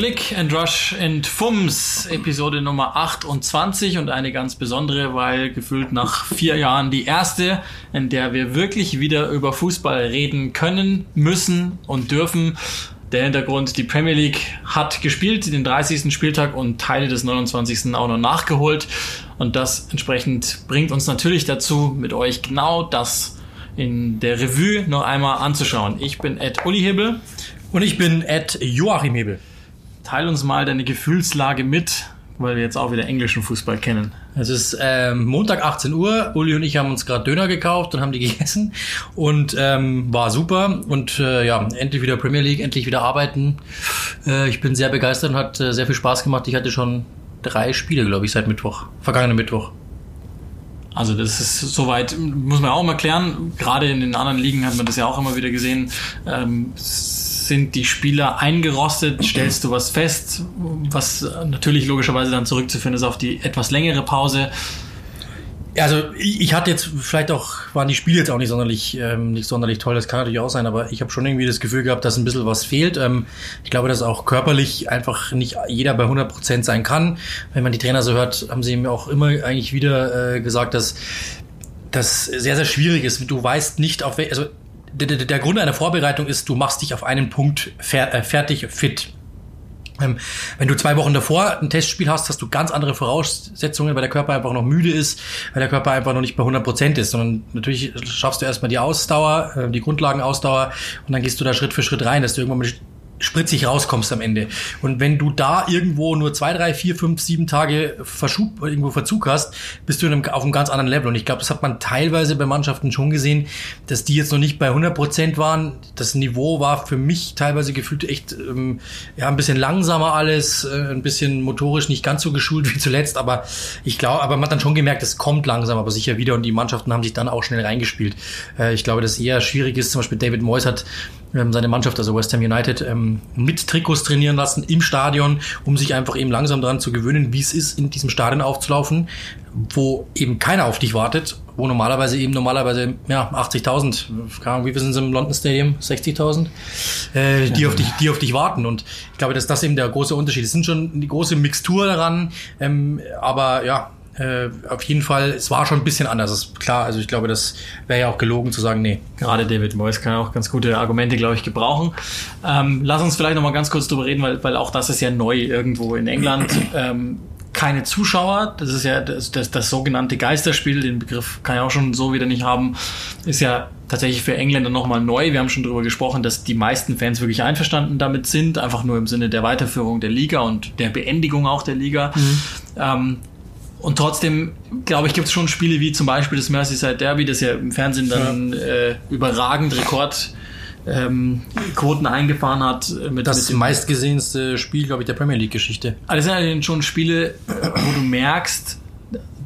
Click and Rush and Fums, Episode Nummer 28 und eine ganz besondere, weil gefühlt nach vier Jahren die erste, in der wir wirklich wieder über Fußball reden können, müssen und dürfen. Der Hintergrund, die Premier League hat gespielt, den 30. Spieltag und Teile des 29. auch noch nachgeholt. Und das entsprechend bringt uns natürlich dazu, mit euch genau das in der Revue noch einmal anzuschauen. Ich bin Ed Uli Hebel. Und ich bin Ed Joachim Hebel. Teil uns mal deine Gefühlslage mit, weil wir jetzt auch wieder englischen Fußball kennen. Es ist ähm, Montag 18 Uhr. Uli und ich haben uns gerade Döner gekauft und haben die gegessen und ähm, war super. Und äh, ja, endlich wieder Premier League, endlich wieder arbeiten. Äh, ich bin sehr begeistert und hat äh, sehr viel Spaß gemacht. Ich hatte schon drei Spiele, glaube ich, seit Mittwoch, vergangenen Mittwoch. Also das ist soweit, muss man auch mal klären. Gerade in den anderen Ligen hat man das ja auch immer wieder gesehen. Ähm, sind die Spieler eingerostet? Stellst du was fest? Was natürlich logischerweise dann zurückzuführen ist auf die etwas längere Pause. Also ich hatte jetzt vielleicht auch, waren die Spiele jetzt auch nicht sonderlich, ähm, nicht sonderlich toll, das kann natürlich auch sein, aber ich habe schon irgendwie das Gefühl gehabt, dass ein bisschen was fehlt. Ähm, ich glaube, dass auch körperlich einfach nicht jeder bei 100 Prozent sein kann. Wenn man die Trainer so hört, haben sie mir auch immer eigentlich wieder äh, gesagt, dass das sehr, sehr schwierig ist. Du weißt nicht, auf welche, also der, der Grund einer Vorbereitung ist, du machst dich auf einen Punkt fer äh, fertig, fit. Ähm, wenn du zwei Wochen davor ein Testspiel hast, hast du ganz andere Voraussetzungen, weil der Körper einfach noch müde ist, weil der Körper einfach noch nicht bei 100 Prozent ist, sondern natürlich schaffst du erstmal die Ausdauer, äh, die Grundlagenausdauer und dann gehst du da Schritt für Schritt rein, dass du irgendwann mit spritzig rauskommst am Ende. Und wenn du da irgendwo nur zwei, drei, vier, fünf, sieben Tage Verschub, irgendwo Verzug hast, bist du einem, auf einem ganz anderen Level. Und ich glaube, das hat man teilweise bei Mannschaften schon gesehen, dass die jetzt noch nicht bei 100 Prozent waren. Das Niveau war für mich teilweise gefühlt echt ähm, ja ein bisschen langsamer alles, äh, ein bisschen motorisch nicht ganz so geschult wie zuletzt. Aber ich glaube, aber man hat dann schon gemerkt, es kommt langsam, aber sicher wieder. Und die Mannschaften haben sich dann auch schnell reingespielt. Äh, ich glaube, dass eher schwierig ist. Zum Beispiel David Moyes hat seine Mannschaft, also West Ham United, ähm, mit Trikots trainieren lassen im Stadion, um sich einfach eben langsam daran zu gewöhnen, wie es ist, in diesem Stadion aufzulaufen, wo eben keiner auf dich wartet, wo normalerweise eben normalerweise ja 80.000, keine Ahnung, wie viel sind im London Stadium, 60.000, äh, die auf dich, die auf dich warten. Und ich glaube, dass das eben der große Unterschied. Es sind schon eine große Mixtur daran, ähm, aber ja, äh, auf jeden Fall, es war schon ein bisschen anders, ist klar. Also ich glaube, das wäre ja auch gelogen zu sagen, nee. Gerade David Moyes kann auch ganz gute Argumente, glaube ich, gebrauchen. Ähm, lass uns vielleicht noch mal ganz kurz drüber reden, weil, weil auch das ist ja neu irgendwo in England. Ähm, keine Zuschauer, das ist ja das, das, das sogenannte Geisterspiel, den Begriff kann ich auch schon so wieder nicht haben, ist ja tatsächlich für Engländer nochmal neu. Wir haben schon darüber gesprochen, dass die meisten Fans wirklich einverstanden damit sind, einfach nur im Sinne der Weiterführung der Liga und der Beendigung auch der Liga. Mhm. Ähm, und trotzdem, glaube ich, gibt es schon Spiele wie zum Beispiel das Merseyside Derby, das ja im Fernsehen dann ja. äh, überragend Rekord ähm, Quoten eingefahren hat. Äh, mit, das mit meistgesehenste Spiel, glaube ich, der Premier League-Geschichte. Also das sind halt schon Spiele, wo du merkst,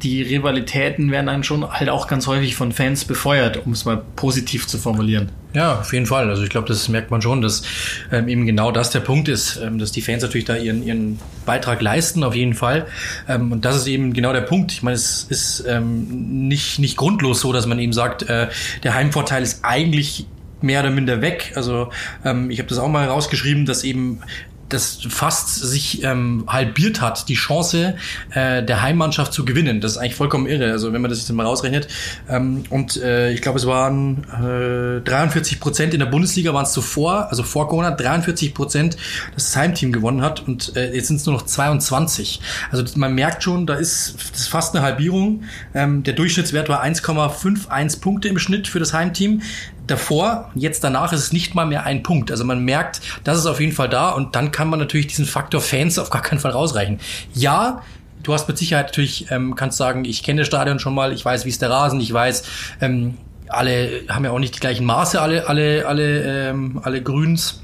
die Rivalitäten werden dann schon halt auch ganz häufig von Fans befeuert, um es mal positiv zu formulieren. Ja, auf jeden Fall. Also ich glaube, das merkt man schon, dass ähm, eben genau das der Punkt ist, ähm, dass die Fans natürlich da ihren, ihren Beitrag leisten, auf jeden Fall. Ähm, und das ist eben genau der Punkt. Ich meine, es ist ähm, nicht, nicht grundlos so, dass man eben sagt, äh, der Heimvorteil ist eigentlich mehr oder minder weg. Also ähm, ich habe das auch mal rausgeschrieben, dass eben das fast sich ähm, halbiert hat, die Chance äh, der Heimmannschaft zu gewinnen. Das ist eigentlich vollkommen irre, also wenn man das jetzt mal rausrechnet. Ähm, und äh, ich glaube, es waren äh, 43 Prozent in der Bundesliga waren es zuvor, also vor Corona, 43 Prozent, dass das Heimteam gewonnen hat und äh, jetzt sind es nur noch 22. Also man merkt schon, da ist, ist fast eine Halbierung. Ähm, der Durchschnittswert war 1,51 Punkte im Schnitt für das Heimteam davor, jetzt danach ist es nicht mal mehr ein Punkt. Also man merkt, das ist auf jeden Fall da und dann kann man natürlich diesen Faktor Fans auf gar keinen Fall rausreichen. Ja, du hast mit Sicherheit natürlich, ähm, kannst sagen, ich kenne das Stadion schon mal, ich weiß, wie ist der Rasen, ich weiß, ähm, alle haben ja auch nicht die gleichen Maße, alle, alle, alle, ähm, alle Grüns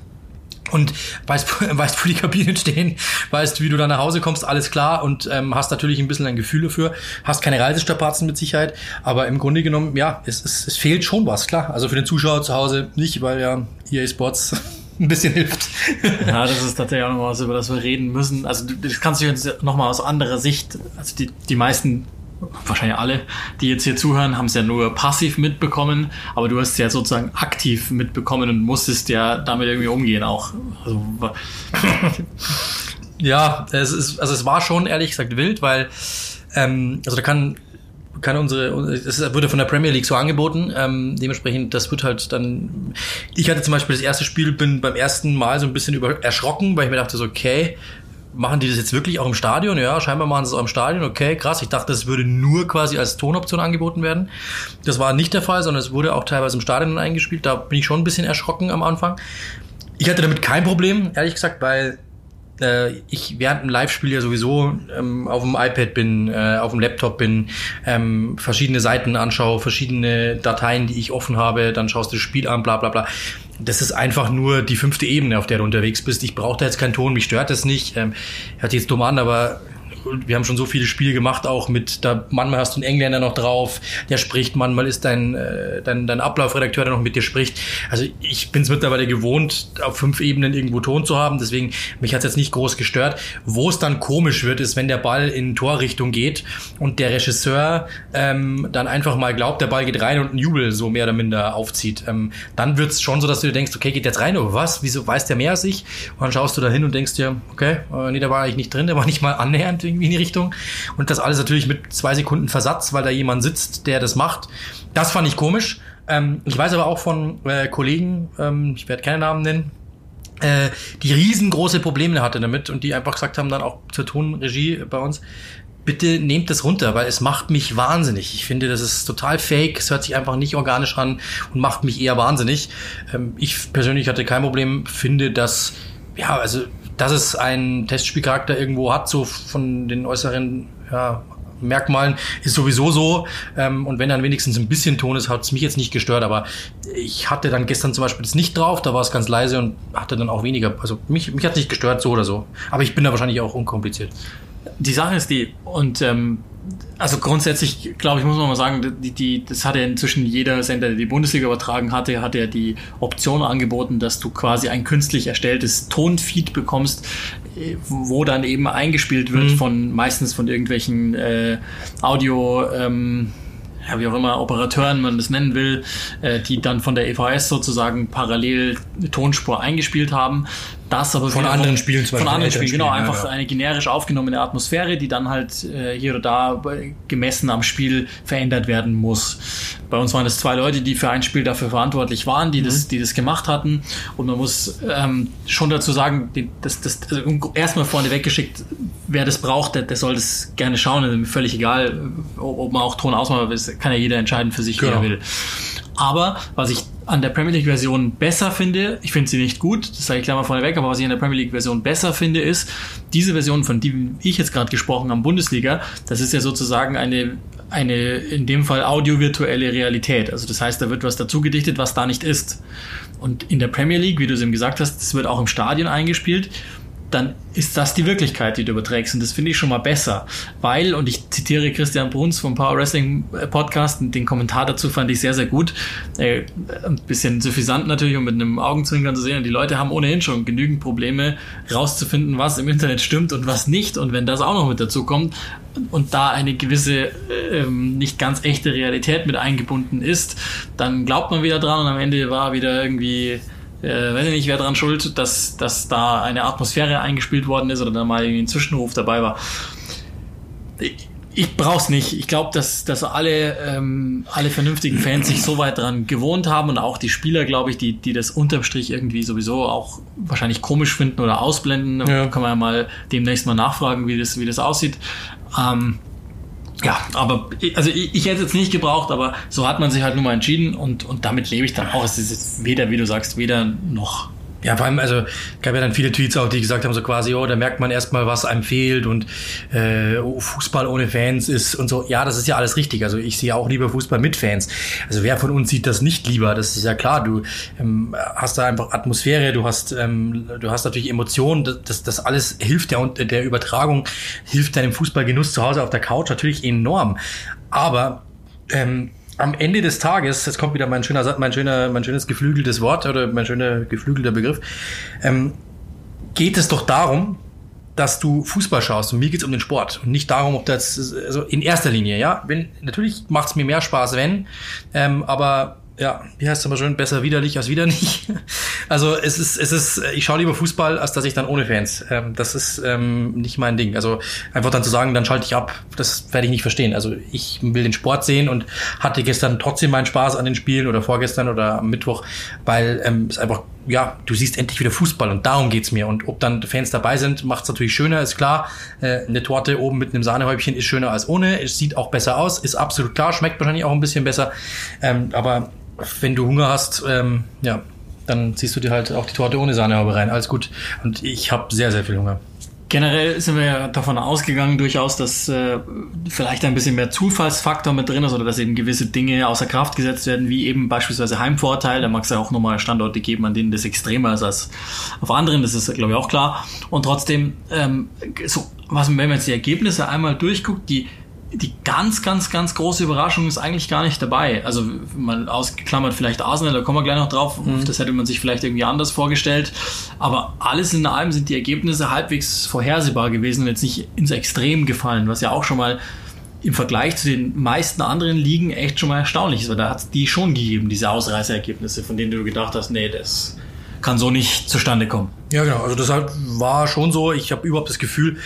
und weißt, weißt, wo die Kabinen stehen, weißt, wie du da nach Hause kommst, alles klar und ähm, hast natürlich ein bisschen ein Gefühl dafür, hast keine Reisestrapazen mit Sicherheit, aber im Grunde genommen, ja, es, es, es fehlt schon was, klar. Also für den Zuschauer zu Hause nicht, weil ja EA Sports ein bisschen hilft. Ja, das ist tatsächlich auch noch was, über das wir reden müssen. Also das kannst du jetzt nochmal aus anderer Sicht, also die, die meisten wahrscheinlich alle, die jetzt hier zuhören, haben es ja nur passiv mitbekommen, aber du hast es ja sozusagen aktiv mitbekommen und musstest ja damit irgendwie umgehen auch. Also, ja, es ist, also es war schon ehrlich gesagt wild, weil ähm, also da kann kann unsere, es wurde von der Premier League so angeboten, ähm, dementsprechend, das wird halt dann, ich hatte zum Beispiel das erste Spiel, bin beim ersten Mal so ein bisschen über, erschrocken, weil ich mir dachte so, okay, machen die das jetzt wirklich auch im Stadion? Ja, scheinbar machen sie es auch im Stadion. Okay, krass. Ich dachte, es würde nur quasi als Tonoption angeboten werden. Das war nicht der Fall, sondern es wurde auch teilweise im Stadion eingespielt. Da bin ich schon ein bisschen erschrocken am Anfang. Ich hatte damit kein Problem, ehrlich gesagt, weil äh, ich während dem Live-Spiel ja sowieso ähm, auf dem iPad bin, äh, auf dem Laptop bin, ähm, verschiedene Seiten anschaue, verschiedene Dateien, die ich offen habe, dann schaust du das Spiel an, bla bla bla. Das ist einfach nur die fünfte Ebene, auf der du unterwegs bist. Ich brauche da jetzt keinen Ton, mich stört das nicht. Ähm, hört jetzt dumm an, aber wir haben schon so viele Spiele gemacht, auch mit, da manchmal hast du einen Engländer noch drauf, der spricht, manchmal ist dein, äh, dein, dein Ablaufredakteur, der noch mit dir spricht. Also ich bin es mittlerweile gewohnt, auf fünf Ebenen irgendwo Ton zu haben, deswegen mich hat es jetzt nicht groß gestört. Wo es dann komisch wird, ist, wenn der Ball in Torrichtung geht und der Regisseur ähm, dann einfach mal glaubt, der Ball geht rein und ein Jubel so mehr oder minder aufzieht. Ähm, dann wird es schon so, dass du dir denkst, okay, geht jetzt rein oder was? Wieso weiß der mehr als ich? Und dann schaust du da hin und denkst dir, okay, äh, nee, der war eigentlich nicht drin, der war nicht mal annähernd irgendwie in die Richtung. Und das alles natürlich mit zwei Sekunden Versatz, weil da jemand sitzt, der das macht. Das fand ich komisch. Ähm, ich weiß aber auch von äh, Kollegen, ähm, ich werde keine Namen nennen, äh, die riesengroße Probleme hatte damit und die einfach gesagt haben, dann auch zur Tonregie bei uns, bitte nehmt das runter, weil es macht mich wahnsinnig. Ich finde, das ist total fake, es hört sich einfach nicht organisch an und macht mich eher wahnsinnig. Ähm, ich persönlich hatte kein Problem, finde, dass, ja, also dass es einen Testspielcharakter irgendwo hat, so von den äußeren ja, Merkmalen, ist sowieso so. Ähm, und wenn dann wenigstens ein bisschen Ton ist, hat es mich jetzt nicht gestört. Aber ich hatte dann gestern zum Beispiel das nicht drauf, da war es ganz leise und hatte dann auch weniger. Also mich, mich hat nicht gestört, so oder so. Aber ich bin da wahrscheinlich auch unkompliziert. Die Sache ist die, und ähm, also grundsätzlich, glaube ich, muss man mal sagen, die, die, das hat ja inzwischen jeder Sender, der die Bundesliga übertragen hatte, hat ja die Option angeboten, dass du quasi ein künstlich erstelltes Tonfeed bekommst, äh, wo dann eben eingespielt wird mhm. von meistens von irgendwelchen äh, Audio ähm, ja, wie auch immer, Operateuren man das nennen will, äh, die dann von der EVS sozusagen parallel Tonspur eingespielt haben. Das aber von anderen Spielen, zum Beispiel von anderen Spielen, genau, einfach ja. eine generisch aufgenommene Atmosphäre, die dann halt äh, hier oder da gemessen am Spiel verändert werden muss. Bei uns waren es zwei Leute, die für ein Spiel dafür verantwortlich waren, die mhm. das, die das gemacht hatten. Und man muss ähm, schon dazu sagen, die, das, das, also erstmal vorne weggeschickt, wer das braucht, der, der soll das gerne schauen. Also völlig egal, ob man auch Ton ausmacht, kann ja jeder entscheiden für sich, genau. wie er genau. will. Aber was ich an der Premier League Version besser finde, ich finde sie nicht gut, das sage ich gleich mal vorneweg, aber was ich an der Premier League Version besser finde, ist, diese Version, von die ich jetzt gerade gesprochen habe, Bundesliga, das ist ja sozusagen eine, eine, in dem Fall audio-virtuelle Realität. Also das heißt, da wird was dazu gedichtet, was da nicht ist. Und in der Premier League, wie du es eben gesagt hast, das wird auch im Stadion eingespielt dann ist das die Wirklichkeit, die du überträgst. Und das finde ich schon mal besser. Weil, und ich zitiere Christian Bruns vom Power Wrestling Podcast, und den Kommentar dazu fand ich sehr, sehr gut. Äh, ein bisschen suffisant natürlich, um mit einem Augenzwinkern zu sehen. Die Leute haben ohnehin schon genügend Probleme, rauszufinden, was im Internet stimmt und was nicht. Und wenn das auch noch mit dazu kommt und da eine gewisse, äh, nicht ganz echte Realität mit eingebunden ist, dann glaubt man wieder dran und am Ende war wieder irgendwie äh, weiß ich nicht, wer dran schuld, dass, dass da eine Atmosphäre eingespielt worden ist oder da mal irgendwie ein Zwischenruf dabei war. Ich, ich brauch's nicht. Ich glaube, dass, dass alle, ähm, alle vernünftigen Fans sich so weit dran gewohnt haben und auch die Spieler, glaube ich, die, die das unterm Strich irgendwie sowieso auch wahrscheinlich komisch finden oder ausblenden. Ja. Kann man ja mal demnächst mal nachfragen, wie das, wie das aussieht. Ähm, ja, aber also ich, ich hätte es jetzt nicht gebraucht, aber so hat man sich halt nun mal entschieden und, und damit lebe ich dann auch. Es ist weder, wie du sagst, weder noch ja, vor allem, also gab ja dann viele Tweets auch, die gesagt haben, so quasi, oh, da merkt man erstmal, was einem fehlt und äh, oh, Fußball ohne Fans ist und so. Ja, das ist ja alles richtig. Also ich sehe auch lieber Fußball mit Fans. Also wer von uns sieht das nicht lieber? Das ist ja klar. Du ähm, hast da einfach Atmosphäre, du hast, ähm, du hast natürlich Emotionen. Das, das alles hilft der, der Übertragung, hilft deinem Fußballgenuss zu Hause auf der Couch natürlich enorm. Aber ähm, am Ende des Tages, jetzt kommt wieder mein schöner, mein schöner, mein schönes geflügeltes Wort oder mein schöner geflügelter Begriff, ähm, geht es doch darum, dass du Fußball schaust. Und mir geht's um den Sport und nicht darum, ob das also in erster Linie, ja, wenn natürlich macht's mir mehr Spaß, wenn, ähm, aber ja, wie heißt es immer schön, besser widerlich als wieder nicht. Also es ist, es ist, ich schaue lieber Fußball, als dass ich dann ohne Fans. Ähm, das ist ähm, nicht mein Ding. Also einfach dann zu sagen, dann schalte ich ab, das werde ich nicht verstehen. Also ich will den Sport sehen und hatte gestern trotzdem meinen Spaß an den Spielen oder vorgestern oder am Mittwoch, weil ähm, es einfach, ja, du siehst endlich wieder Fußball und darum geht's mir. Und ob dann Fans dabei sind, macht's natürlich schöner, ist klar. Äh, eine Torte oben mit einem Sahnehäubchen ist schöner als ohne. Es sieht auch besser aus, ist absolut klar, schmeckt wahrscheinlich auch ein bisschen besser. Ähm, aber wenn du Hunger hast, ähm, ja, dann ziehst du dir halt auch die Torte ohne Sahnehaube rein. Alles gut. Und ich habe sehr, sehr viel Hunger. Generell sind wir ja davon ausgegangen durchaus, dass äh, vielleicht ein bisschen mehr Zufallsfaktor mit drin ist oder dass eben gewisse Dinge außer Kraft gesetzt werden, wie eben beispielsweise Heimvorteil. Da mag es ja auch nochmal Standorte geben, an denen das extremer ist als auf anderen. Das ist, glaube ich, auch klar. Und trotzdem, ähm, so, was, wenn man jetzt die Ergebnisse einmal durchguckt, die die ganz, ganz, ganz große Überraschung ist eigentlich gar nicht dabei. Also mal ausgeklammert vielleicht Arsenal, da kommen wir gleich noch drauf. Mhm. Das hätte man sich vielleicht irgendwie anders vorgestellt. Aber alles in allem sind die Ergebnisse halbwegs vorhersehbar gewesen und jetzt nicht ins Extrem gefallen, was ja auch schon mal im Vergleich zu den meisten anderen Ligen echt schon mal erstaunlich ist. Weil da hat es die schon gegeben, diese Ausreißerergebnisse, von denen du gedacht hast, nee, das kann so nicht zustande kommen. Ja, genau. Also das war schon so. Ich habe überhaupt das Gefühl,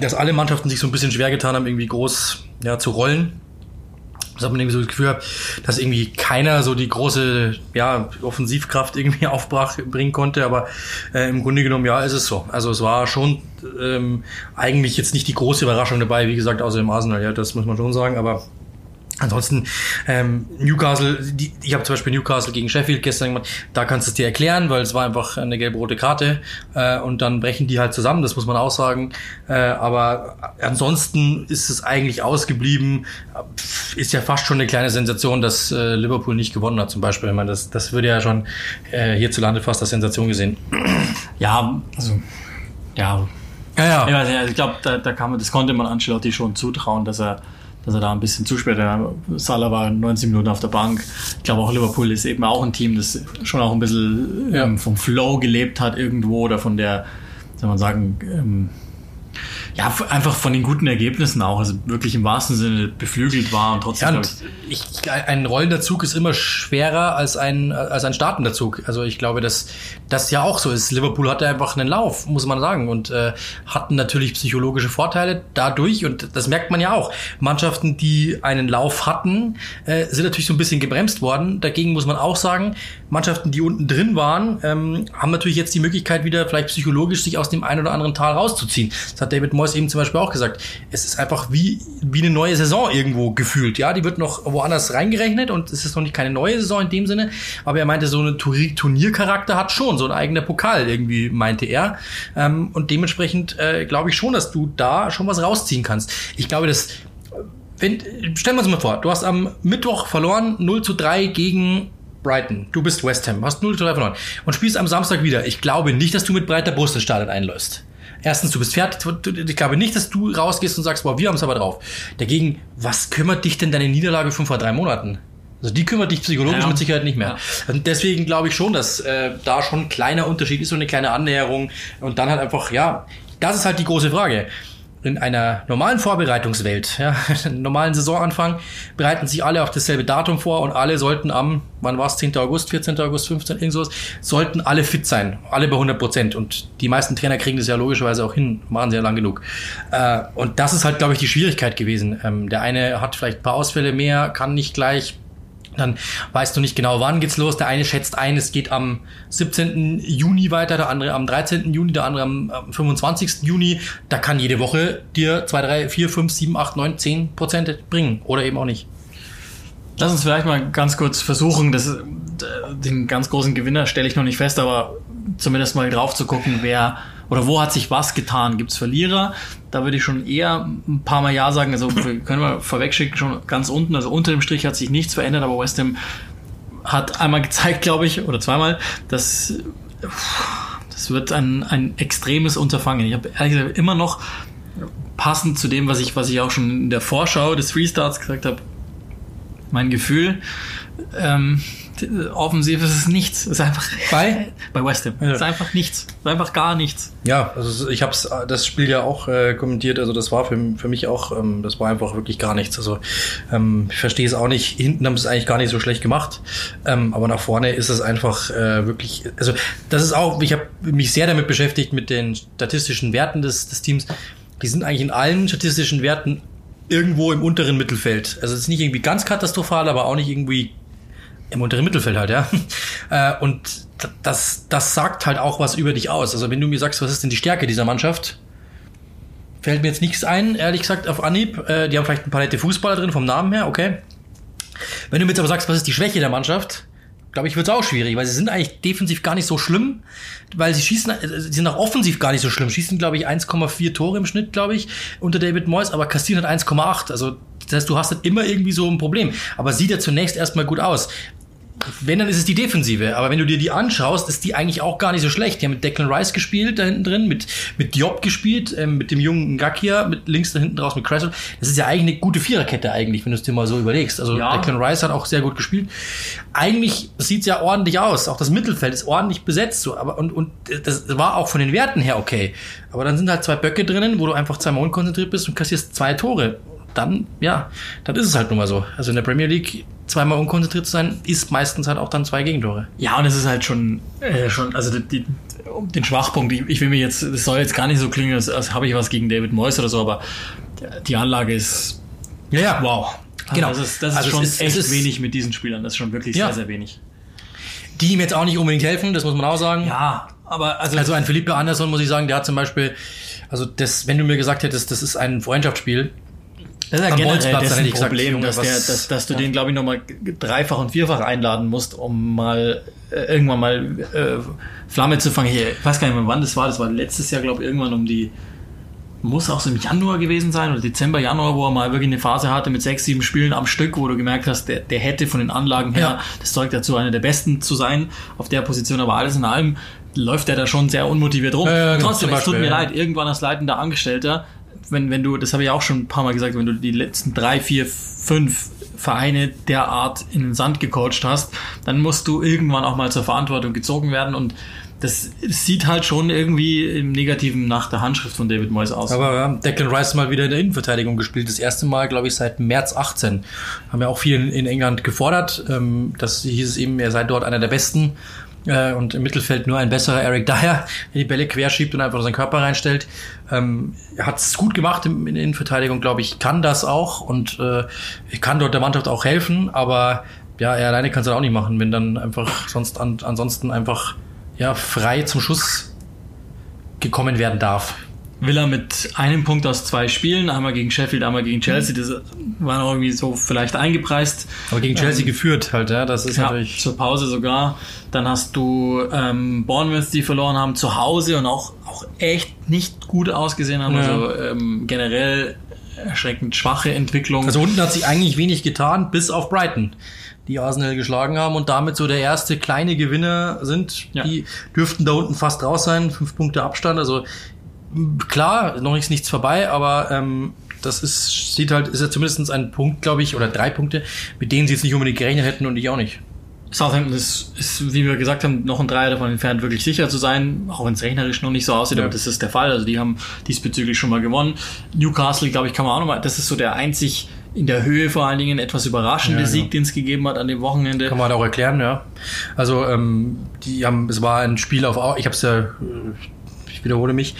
dass alle Mannschaften sich so ein bisschen schwer getan haben, irgendwie groß ja, zu rollen. Das hat man irgendwie so das Gefühl dass irgendwie keiner so die große ja, Offensivkraft irgendwie aufbrach bringen konnte, aber äh, im Grunde genommen ja ist es so. Also es war schon ähm, eigentlich jetzt nicht die große Überraschung dabei, wie gesagt, außer dem Arsenal, ja, das muss man schon sagen, aber Ansonsten ähm, Newcastle, die, ich habe zum Beispiel Newcastle gegen Sheffield gestern gemacht, da kannst du es dir erklären, weil es war einfach eine gelb-rote Karte äh, und dann brechen die halt zusammen, das muss man auch sagen. Äh, aber ansonsten ist es eigentlich ausgeblieben, ist ja fast schon eine kleine Sensation, dass äh, Liverpool nicht gewonnen hat zum Beispiel. Ich meine, das, das würde ja schon äh, hierzulande fast als Sensation gesehen. Ja, also ja. Ja, ja. Ich, also ich glaube, da, da kann man, das konnte man Ancelotti schon zutrauen, dass er dass er da ein bisschen zu spät, Salah war 90 Minuten auf der Bank. Ich glaube auch Liverpool ist eben auch ein Team, das schon auch ein bisschen ähm, vom Flow gelebt hat irgendwo oder von der, soll man sagen, ähm, ja, einfach von den guten Ergebnissen auch, also wirklich im wahrsten Sinne beflügelt war und trotzdem. Ja, und ich, ein rollender Zug ist immer schwerer als ein, als ein startender Zug. Also ich glaube, dass das ja auch so ist. Liverpool hatte einfach einen Lauf, muss man sagen, und äh, hatten natürlich psychologische Vorteile dadurch, und das merkt man ja auch. Mannschaften, die einen Lauf hatten, äh, sind natürlich so ein bisschen gebremst worden. Dagegen muss man auch sagen, Mannschaften, die unten drin waren, ähm, haben natürlich jetzt die Möglichkeit, wieder vielleicht psychologisch sich aus dem einen oder anderen Tal rauszuziehen. Das hat David Moyes eben zum Beispiel auch gesagt. Es ist einfach wie, wie eine neue Saison irgendwo gefühlt. Ja, die wird noch woanders reingerechnet und es ist noch nicht keine neue Saison in dem Sinne. Aber er meinte, so eine Turniercharakter hat schon, so ein eigener Pokal irgendwie, meinte er. Ähm, und dementsprechend äh, glaube ich schon, dass du da schon was rausziehen kannst. Ich glaube, dass wenn, stellen wir uns mal vor, du hast am Mittwoch verloren 0 zu 3 gegen Brighton. Du bist West Ham, hast 0 zu 3 verloren und spielst am Samstag wieder. Ich glaube nicht, dass du mit breiter Brust ins Stadion einläufst. Erstens, du bist fertig. Ich glaube nicht, dass du rausgehst und sagst, boah, wir haben es aber drauf. Dagegen, was kümmert dich denn deine Niederlage von vor drei Monaten? Also die kümmert dich psychologisch ja. mit Sicherheit nicht mehr. Ja. Und deswegen glaube ich schon, dass äh, da schon ein kleiner Unterschied ist und eine kleine Annäherung. Und dann halt einfach, ja, das ist halt die große Frage in einer normalen Vorbereitungswelt, ja, normalen Saisonanfang, bereiten sich alle auf dasselbe Datum vor und alle sollten am, wann war es, 10. August, 14. August, 15. irgendwas, sollten alle fit sein, alle bei 100 Prozent. Und die meisten Trainer kriegen das ja logischerweise auch hin, machen sie ja lang genug. Äh, und das ist halt, glaube ich, die Schwierigkeit gewesen. Ähm, der eine hat vielleicht ein paar Ausfälle mehr, kann nicht gleich dann weißt du nicht genau, wann geht's los. Der eine schätzt ein, es geht am 17. Juni weiter, der andere am 13. Juni, der andere am 25. Juni. Da kann jede Woche dir 2, 3, 4, 5, 7, 8, 9, 10 Prozent bringen oder eben auch nicht. Lass uns vielleicht mal ganz kurz versuchen, das, den ganz großen Gewinner stelle ich noch nicht fest, aber zumindest mal drauf zu gucken, wer oder wo hat sich was getan? Gibt es Verlierer? Da würde ich schon eher ein paar Mal Ja sagen. Also können wir vorwegschicken, schon ganz unten. Also unter dem Strich hat sich nichts verändert, aber West Ham hat einmal gezeigt, glaube ich, oder zweimal, dass das wird ein, ein extremes Unterfangen. Ich habe ehrlich gesagt immer noch passend zu dem, was ich, was ich auch schon in der Vorschau des Restarts gesagt habe, mein Gefühl, ähm, offensiv ist es nichts. Es ist einfach Bei? bei West Ham. Ja. Es ist einfach nichts. Es ist einfach gar nichts. Ja, also ich habe das Spiel ja auch äh, kommentiert. Also das war für, für mich auch, ähm, das war einfach wirklich gar nichts. Also ähm, ich verstehe es auch nicht. Hinten haben sie es eigentlich gar nicht so schlecht gemacht, ähm, aber nach vorne ist es einfach äh, wirklich. Also das ist auch. Ich habe mich sehr damit beschäftigt mit den statistischen Werten des, des Teams. Die sind eigentlich in allen statistischen Werten irgendwo im unteren Mittelfeld. Also es ist nicht irgendwie ganz katastrophal, aber auch nicht irgendwie im unteren Mittelfeld halt, ja. Äh, Und das, das sagt halt auch was über dich aus. Also wenn du mir sagst, was ist denn die Stärke dieser Mannschaft, fällt mir jetzt nichts ein, ehrlich gesagt, auf Anhieb. Äh, Die haben vielleicht ein paar nette Fußballer drin, vom Namen her, okay. Wenn du mir jetzt aber sagst, was ist die Schwäche der Mannschaft, glaube ich, wird es auch schwierig, weil sie sind eigentlich defensiv gar nicht so schlimm, weil sie schießen, äh, sie sind auch offensiv gar nicht so schlimm. Schießen, glaube ich, 1,4 Tore im Schnitt, glaube ich, unter David Moyes, aber kassieren hat 1,8. Also das heißt, du hast halt immer irgendwie so ein Problem. Aber sieht ja zunächst erstmal gut aus. Wenn, dann ist es die Defensive. Aber wenn du dir die anschaust, ist die eigentlich auch gar nicht so schlecht. Die haben mit Declan Rice gespielt da hinten drin, mit, mit Diop gespielt, ähm, mit dem jungen Ngakia, mit links da hinten raus mit Cresswell. Das ist ja eigentlich eine gute Viererkette eigentlich, wenn du es dir mal so überlegst. Also Ja. Declan Rice hat auch sehr gut gespielt. Eigentlich sieht's ja ordentlich aus. Auch das Mittelfeld ist ordentlich besetzt. So. Aber, und, und das war auch von den Werten her okay. Aber dann sind halt zwei Böcke drinnen, wo du einfach zweimal unkonzentriert bist und kassierst zwei Tore. Dann, ja, dann ist es halt nun mal so. Also in der Premier League zweimal unkonzentriert zu sein, ist meistens halt auch dann zwei Gegentore. Ja, und es ist halt schon, äh, schon also die, um den Schwachpunkt, ich, ich will mir jetzt, das soll jetzt gar nicht so klingen, als, als habe ich was gegen David Moyes oder so, aber die Anlage ist Ja, ja. wow. Genau. Also das ist, das ist Also es schon ist- es echt ist- wenig mit diesen Spielern. Das ist schon wirklich Ja. sehr, sehr wenig. Die ihm jetzt auch nicht unbedingt helfen, das muss man auch sagen. Ja, aber also, Also ein Philippe Andersson, muss ich sagen, der hat zum Beispiel, also das, wenn du mir gesagt hättest, das ist ein Freundschaftsspiel, das ist ja am generell dessen gesagt, Problem, Junge, dass, der, dass, dass du ja. den, glaube ich, nochmal dreifach und vierfach einladen musst, um mal äh, irgendwann mal äh, Flamme zu fangen. Ich weiß gar nicht mehr, wann das war. Das war letztes Jahr, glaube ich, irgendwann um die muss auch so im Januar gewesen sein oder Dezember, Januar, wo er mal wirklich eine Phase hatte mit sechs, sieben Spielen am Stück, wo du gemerkt hast, der, der hätte von den Anlagen her Ja. das Zeug dazu, einer der besten zu sein auf der Position, aber alles in allem läuft er da schon sehr unmotiviert rum. Ja, ja, genau, Trotzdem, es tut mir leid, irgendwann als leitender Angestellter, wenn, wenn du, das habe ich auch schon ein paar Mal gesagt, wenn du die letzten drei, vier, fünf Vereine derart in den Sand gecoacht hast, dann musst du irgendwann auch mal zur Verantwortung gezogen werden und das sieht halt schon irgendwie im Negativen nach der Handschrift von David Moyes aus. Aber ja, Declan Rice mal wieder in der Innenverteidigung gespielt. Das erste Mal, glaube ich, seit März 18. Haben ja auch viel in, in England gefordert. Ähm, das hieß es eben, er sei dort einer der Besten. Äh, und im Mittelfeld nur ein besserer Eric Dyer, der die Bälle querschiebt und einfach seinen Körper reinstellt. Ähm, hat es gut gemacht in der Innenverteidigung, glaube ich, kann das auch und äh, kann dort der Mannschaft auch helfen, aber ja, er alleine kann es auch nicht machen, wenn dann einfach sonst an, ansonsten einfach ja frei zum Schuss gekommen werden darf. Villa mit einem Punkt aus zwei Spielen, einmal gegen Sheffield, einmal gegen Chelsea, das war noch irgendwie so vielleicht eingepreist. Aber gegen Chelsea geführt halt, ja, das ist Ja, natürlich. zur Pause sogar. Dann hast du ähm, Bournemouth, die verloren haben zu Hause und auch, auch echt nicht gut ausgesehen haben. Ja. Also ähm, generell erschreckend schwache Entwicklung. Also unten hat sich eigentlich wenig getan, bis auf Brighton, die Arsenal geschlagen haben und damit so der erste kleine Gewinner sind. Ja. Die dürften da unten fast raus sein, fünf Punkte Abstand. Also klar, noch ist nichts vorbei, aber ähm, das ist, sieht halt, ist ja zumindest ein Punkt, glaube ich, oder drei Punkte, mit denen sie jetzt nicht unbedingt gerechnet hätten und ich auch nicht. Southampton ist, ist, wie wir gesagt haben, noch ein Dreier davon entfernt, wirklich sicher zu sein, auch wenn es rechnerisch noch nicht so aussieht, Ja. aber das ist der Fall. Also die haben diesbezüglich schon mal gewonnen. Newcastle, glaube ich, kann man auch nochmal, das ist so der einzig in der Höhe vor allen Dingen etwas überraschende Ja, Sieg, den es gegeben hat an dem Wochenende. Kann man halt auch erklären, ja. Also ähm, die haben, es war ein Spiel auf, Au- ich habe es ja, äh, wiederhole mich,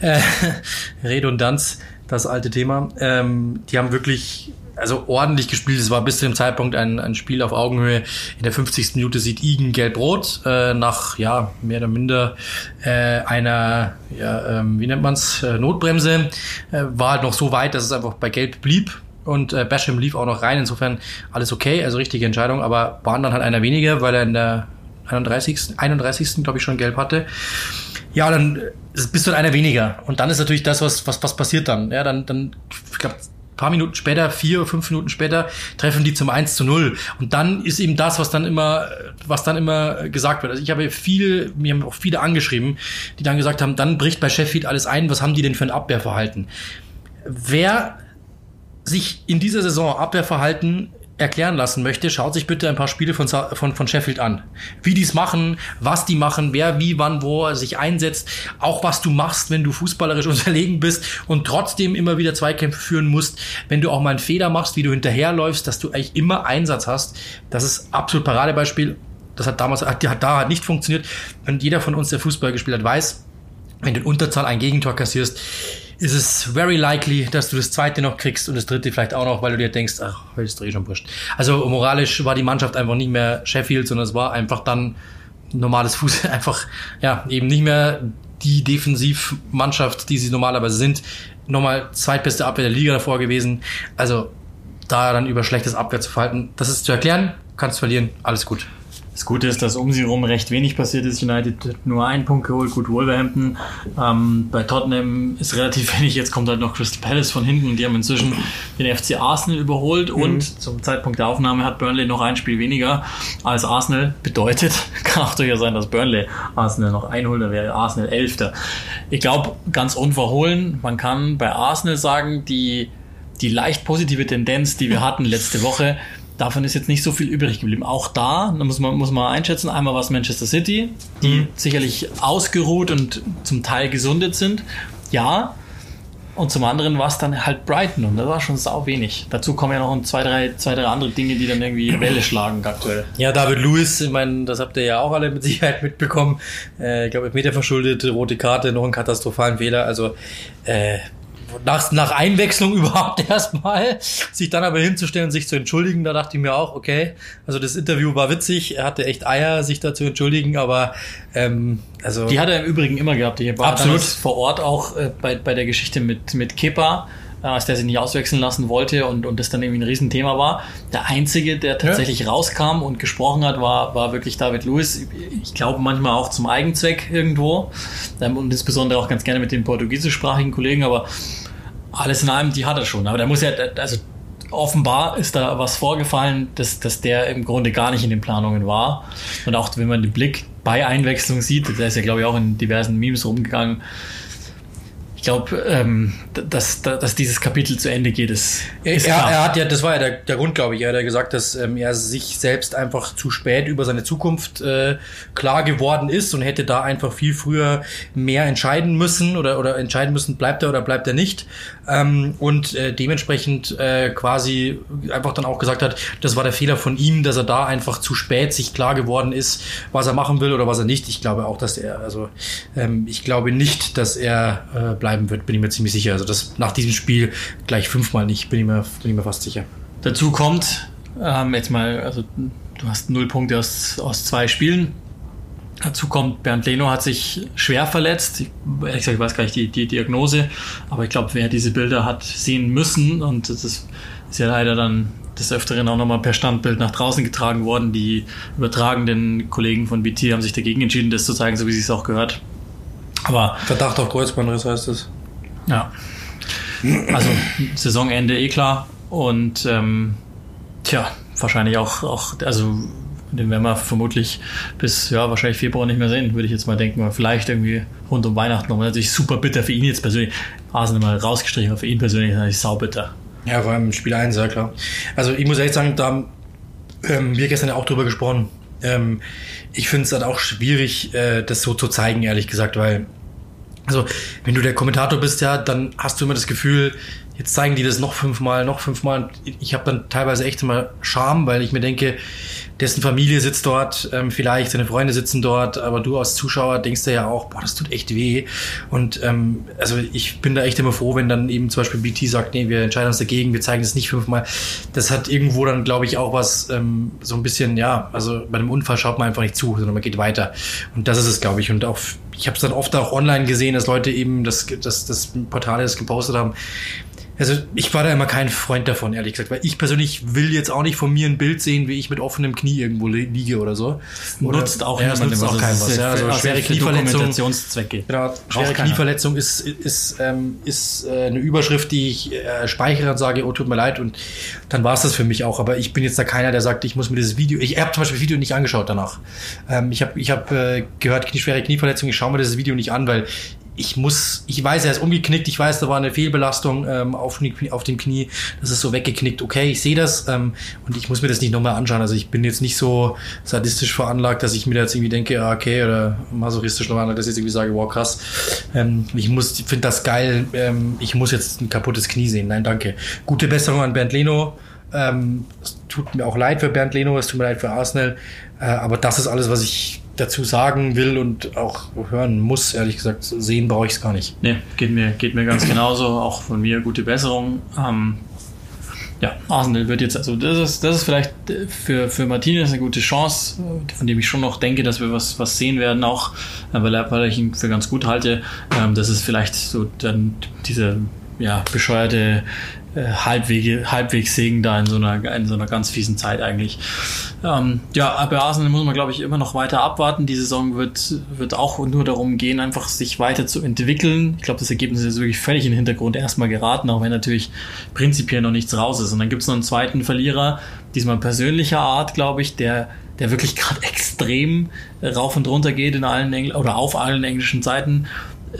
äh, Redundanz, das alte Thema. Ähm, die haben wirklich also ordentlich gespielt. Es war bis zu dem Zeitpunkt ein, ein Spiel auf Augenhöhe. In der 50. Minute sieht Igen gelb-rot äh, nach ja mehr oder minder äh, einer ja, ähm, wie nennt man's äh, Notbremse. Äh, war halt noch so weit, dass es einfach bei gelb blieb. Und äh, Basham lief auch noch rein, insofern alles okay, also richtige Entscheidung, aber waren dann halt einer weniger, weil er in der 31. 31. glaube ich schon gelb hatte. Ja, dann äh, bist du einer weniger. Und dann ist natürlich das, was, was, was passiert dann. Ja, dann, dann, ich glaube, paar Minuten später, vier fünf Minuten später, treffen die zum 1 zu 0. Und dann ist eben das, was dann immer, was dann immer gesagt wird. Also ich habe viel, mir haben auch viele angeschrieben, die dann gesagt haben, dann bricht bei Sheffield alles ein, was haben die denn für ein Abwehrverhalten? Wer sich in dieser Saison Abwehrverhalten erklären lassen möchte, schaut sich bitte ein paar Spiele von, von, von Sheffield an. Wie die es machen, was die machen, wer wie, wann, wo sich einsetzt, auch was du machst, wenn du fußballerisch unterlegen bist und trotzdem immer wieder Zweikämpfe führen musst, wenn du auch mal einen Fehler machst, wie du hinterherläufst, dass du eigentlich immer Einsatz hast. Das ist absolut Paradebeispiel. Das hat damals, hat, hat da nicht funktioniert. Und jeder von uns, der Fußball gespielt hat, weiß, wenn du in Unterzahl ein Gegentor kassierst, ist es very likely, dass du das zweite noch kriegst und das dritte vielleicht auch noch, weil du dir denkst, ach, ist doch eh schon wurscht. Also moralisch war die Mannschaft einfach nicht mehr Sheffield, sondern es war einfach dann normales Fuß, einfach, ja, eben nicht mehr die Defensivmannschaft, die sie normalerweise sind. Nochmal zweitbeste Abwehr der Liga davor gewesen. Also da dann über schlechtes Abwehr zu verhalten, das ist zu erklären, kannst verlieren, alles gut. Das Gute ist, dass um sie herum recht wenig passiert ist. United hat nur einen Punkt geholt, gut Wolverhampton. Ähm, bei Tottenham ist relativ wenig. Jetzt kommt halt noch Crystal Palace von hinten und die haben inzwischen den FC Arsenal überholt mhm. und zum Zeitpunkt der Aufnahme hat Burnley noch ein Spiel weniger als Arsenal. Bedeutet, kann auch durchaus sein, dass Burnley Arsenal noch einholt, da wäre Arsenal Elfter. Ich glaube, ganz unverhohlen, man kann bei Arsenal sagen, die, die leicht positive Tendenz, die wir hatten letzte Woche, davon ist jetzt nicht so viel übrig geblieben. Auch da, da muss man, muss man einschätzen, einmal war es Manchester City, die mhm. sicherlich ausgeruht und zum Teil gesundet sind. Ja. Und zum anderen war es dann halt Brighton und das war schon sau wenig. Dazu kommen ja noch zwei, drei, zwei, drei andere Dinge, die dann irgendwie Welle schlagen aktuell. Ja, David Lewis, ich meine, das habt ihr ja auch alle mit Sicherheit mitbekommen. Äh, ich glaube, Meter verschuldet, rote Karte, noch einen katastrophalen Fehler. Also äh, nach, nach Einwechslung überhaupt erstmal, sich dann aber hinzustellen und sich zu entschuldigen, da dachte ich mir auch, okay, also das Interview war witzig, er hatte echt Eier, sich da zu entschuldigen, aber ähm, also... Die hat er im Übrigen immer gehabt, ich war absolut. vor Ort auch äh, bei, bei der Geschichte mit, mit Kepa, als der sich nicht auswechseln lassen wollte und, und das dann irgendwie ein Riesenthema war. Der Einzige, der tatsächlich ja. rauskam und gesprochen hat, war, war wirklich David Lewis. Ich glaube manchmal auch zum Eigenzweck irgendwo ähm, und insbesondere auch ganz gerne mit den portugiesischsprachigen Kollegen, aber alles in allem, die hat er schon. Aber der muss ja, also offenbar ist da was vorgefallen, dass, dass der im Grunde gar nicht in den Planungen war. Und auch wenn man den Blick bei Einwechslung sieht, der ist ja, glaube ich, auch in diversen Memes rumgegangen, glaube, ähm, dass, dass dieses Kapitel zu Ende geht, ist, ist er, er, hat ja, das war ja der, der Grund, glaube ich. Er hat ja gesagt, dass ähm, er sich selbst einfach zu spät über seine Zukunft äh, klar geworden ist und hätte da einfach viel früher mehr entscheiden müssen oder, oder entscheiden müssen, bleibt er oder bleibt er nicht. Ähm, und äh, dementsprechend äh, quasi einfach dann auch gesagt hat, das war der Fehler von ihm, dass er da einfach zu spät sich klar geworden ist, was er machen will oder was er nicht. Ich glaube auch, dass er, also ähm, ich glaube nicht, dass er äh, bleibt bleiben wird, bin ich mir ziemlich sicher. Also das nach diesem Spiel gleich fünfmal nicht, bin ich mir, bin ich mir fast sicher. Dazu kommt, ähm, jetzt mal, also du hast null Punkte aus, aus zwei Spielen. Dazu kommt, Bernd Leno hat sich schwer verletzt. Ich, ich weiß gar nicht die, die Diagnose, aber ich glaube, wer diese Bilder hat sehen müssen, und das ist, ist ja leider dann des Öfteren auch nochmal per Standbild nach draußen getragen worden. Die übertragenden Kollegen von BT haben sich dagegen entschieden, das zu zeigen, so wie sie es auch gehört. Aber Verdacht auf Kreuzbandriss heißt es. Ja. Also Saisonende eh klar. Und ähm, tja, wahrscheinlich auch, auch, also den werden wir vermutlich bis ja wahrscheinlich Februar nicht mehr sehen, würde ich jetzt mal denken. Oder vielleicht irgendwie rund um Weihnachten noch. Natürlich super bitter für ihn jetzt persönlich. Arsenal mal rausgestrichen, aber für ihn persönlich ist natürlich saubitter. Ja, vor allem Spiel 1, ja klar. Also ich muss ehrlich sagen, da haben ähm, wir gestern ja auch drüber gesprochen. Ähm, ich finde es dann auch schwierig, äh, das so zu zeigen, ehrlich gesagt, weil also, wenn du der Kommentator bist, ja, dann hast du immer das Gefühl, jetzt zeigen die das noch fünfmal, noch fünfmal. Ich habe dann teilweise echt immer Scham, weil ich mir denke, dessen Familie sitzt dort, ähm, vielleicht seine Freunde sitzen dort, aber du als Zuschauer denkst dir ja auch, boah, das tut echt weh. Und ähm, also ich bin da echt immer froh, wenn dann eben zum Beispiel BT sagt, nee, wir entscheiden uns dagegen, wir zeigen das nicht fünfmal. Das hat irgendwo dann, glaube ich, auch was ähm, so ein bisschen, ja, also bei einem Unfall schaut man einfach nicht zu, sondern man geht weiter. Und das ist es, glaube ich. Und auch ich habe es dann oft auch online gesehen, dass Leute eben das, das, das Portale das gepostet haben. Also ich war da immer kein Freund davon, ehrlich gesagt, weil ich persönlich will jetzt auch nicht von mir ein Bild sehen, wie ich mit offenem Knie irgendwo liege oder so. Oder, nutzt auch, ja, nutzt auch keinem was. Ja, also schwere Knieverletzung, genau, schwere Knieverletzung ist, ist, ähm, ist äh, eine Überschrift, die ich äh, speichere und sage, oh, tut mir leid und dann war es das für mich auch. Aber ich bin jetzt da keiner, der sagt, ich muss mir dieses Video, ich habe zum Beispiel das Video nicht angeschaut danach. Ähm, ich habe ich hab, äh, gehört, schwere Knieverletzung, ich schaue mir das Video nicht an, weil ich muss, ich weiß, er ist umgeknickt, ich weiß, da war eine Fehlbelastung ähm, auf, auf dem Knie, das ist so weggeknickt, okay, ich sehe das ähm, und ich muss mir das nicht nochmal anschauen. Also ich bin jetzt nicht so sadistisch veranlagt, dass ich mir jetzt irgendwie denke, ah, okay, oder masochistisch veranlagt, dass ich jetzt irgendwie sage, wow, krass, ähm, ich muss, finde das geil, ähm, ich muss jetzt ein kaputtes Knie sehen. Nein, danke. Gute Besserung an Bernd Leno. Ähm, es tut mir auch leid für Bernd Leno, es tut mir leid für Arsenal, äh, aber das ist alles, was ich dazu sagen will und auch hören muss, ehrlich gesagt. Sehen brauche ich es gar nicht. Nee, geht mir, geht mir ganz genauso. Auch von mir gute Besserung. Ähm, ja, Arsenal wird jetzt, also das ist, das ist vielleicht für, für Martinez eine gute Chance, von dem ich schon noch denke, dass wir was, was sehen werden, auch weil, er, weil ich ihn für ganz gut halte. Ähm, das ist vielleicht so dann diese ja, bescheuerte äh, Halbwege, Halbwegssegen da in so einer, in so einer ganz fiesen Zeit eigentlich. Ähm, ja, bei Arsenal muss man, glaube ich, immer noch weiter abwarten. Die Saison wird, wird auch nur darum gehen, einfach sich weiter zu entwickeln. Ich glaube, das Ergebnis ist wirklich völlig in den Hintergrund erstmal geraten, auch wenn natürlich prinzipiell noch nichts raus ist. Und dann gibt es noch einen zweiten Verlierer, diesmal persönlicher Art, glaube ich, der der wirklich gerade extrem rauf und runter geht in allen Engl oder auf allen englischen Seiten.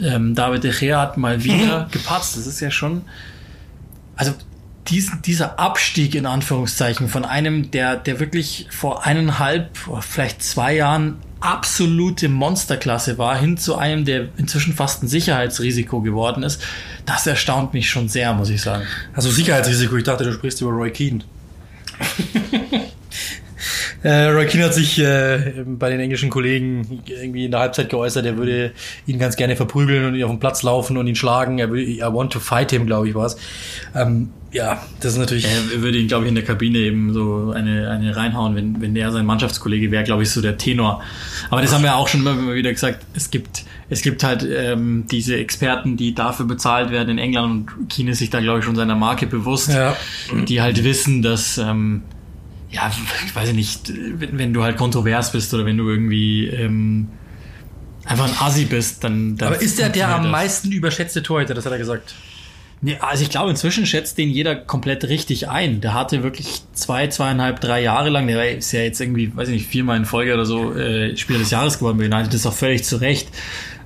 Ähm, David De Gea hat mal wieder gepatzt. Das ist ja schon also diesen, dieser Abstieg in Anführungszeichen von einem, der, der wirklich vor eineinhalb, vielleicht zwei Jahren absolute Monsterklasse war, hin zu einem, der inzwischen fast ein Sicherheitsrisiko geworden ist, das erstaunt mich schon sehr, muss ich sagen. Also Sicherheitsrisiko, ich dachte, du sprichst über Roy Keane. Äh, Roy Keane hat sich äh, bei den englischen Kollegen irgendwie in der Halbzeit geäußert, er würde ihn ganz gerne verprügeln und ihn auf den Platz laufen und ihn schlagen. Er würde, I want to fight him, glaube ich, war es. Ähm, ja, das ist natürlich. Er würde ihn, glaube ich, in der Kabine eben so eine, eine reinhauen, wenn, wenn der sein Mannschaftskollege wäre, glaube ich, so der Tenor. Aber das haben wir auch schon immer wieder gesagt. Es gibt, es gibt halt ähm, diese Experten, die dafür bezahlt werden in England und Keane ist sich da, glaube ich, schon seiner Marke bewusst, ja. die halt wissen, dass ähm, ja, ich weiß nicht, wenn, wenn du halt kontrovers bist oder wenn du irgendwie ähm, einfach ein Asi bist, dann. dann Aber ist der der am meisten überschätzte Torhüter, das hat er gesagt? Nee, also ich glaube, inzwischen schätzt den jeder komplett richtig ein. Der hatte wirklich zwei, zweieinhalb, drei Jahre lang, der ist ja jetzt irgendwie, weiß ich nicht, viermal in Folge oder so äh, Spieler des Jahres geworden bei United, das ist auch völlig zu Recht.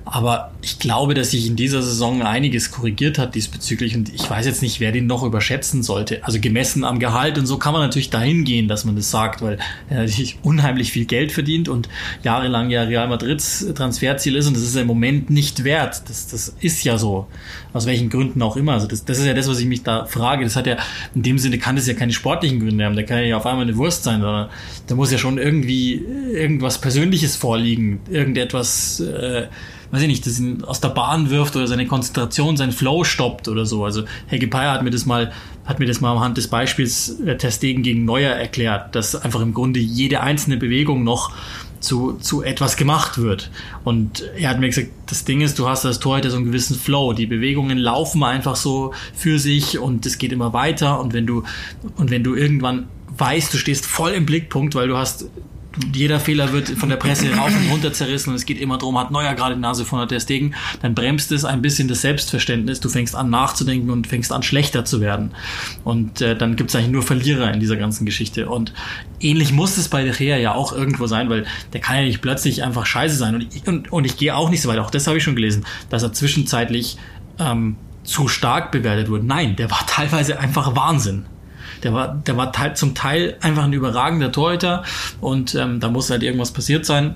Aber ich glaube, dass sich in dieser Saison einiges korrigiert hat diesbezüglich und ich weiß jetzt nicht, wer den noch überschätzen sollte. Also gemessen am Gehalt und so kann man natürlich dahin gehen, dass man das sagt, weil er natürlich unheimlich viel Geld verdient und jahrelang ja Real Madrids Transferziel ist und das ist im Moment nicht wert. Das, das ist ja so. Aus welchen Gründen auch immer. Also das, das ist ja das, was ich mich da frage. Das hat ja, in dem Sinne kann das ja keine sportlichen Gründe haben. Da kann ja auf einmal eine Wurst sein, sondern da muss ja schon irgendwie irgendwas Persönliches vorliegen. Irgendetwas, äh, weiß ich nicht, das ihn aus der Bahn wirft oder seine Konzentration, sein Flow stoppt oder so. Also Helge Peyer hat mir das mal, hat mir das mal anhand des Beispiels äh, Testegen gegen Neuer erklärt, dass einfach im Grunde jede einzelne Bewegung noch zu, zu etwas gemacht wird. Und er hat mir gesagt, das Ding ist, du hast als Torhüter so einen gewissen Flow. Die Bewegungen laufen einfach so für sich und es geht immer weiter. Und wenn du, und wenn du irgendwann weißt, du stehst voll im Blickpunkt, weil du hast jeder Fehler wird von der Presse rauf und runter zerrissen und es geht immer darum, hat Neuer gerade die Nase von der Stegen, dann bremst es ein bisschen das Selbstverständnis, du fängst an nachzudenken und fängst an schlechter zu werden. Und äh, dann gibt es eigentlich nur Verlierer in dieser ganzen Geschichte. Und ähnlich muss es bei De Gea ja auch irgendwo sein, weil der kann ja nicht plötzlich einfach scheiße sein. Und ich, und, und ich gehe auch nicht so weit, auch das habe ich schon gelesen, dass er zwischenzeitlich ähm, zu stark bewertet wurde. Nein, der war teilweise einfach Wahnsinn. Der war, der war teil, zum Teil einfach ein überragender Torhüter und ähm, da muss halt irgendwas passiert sein.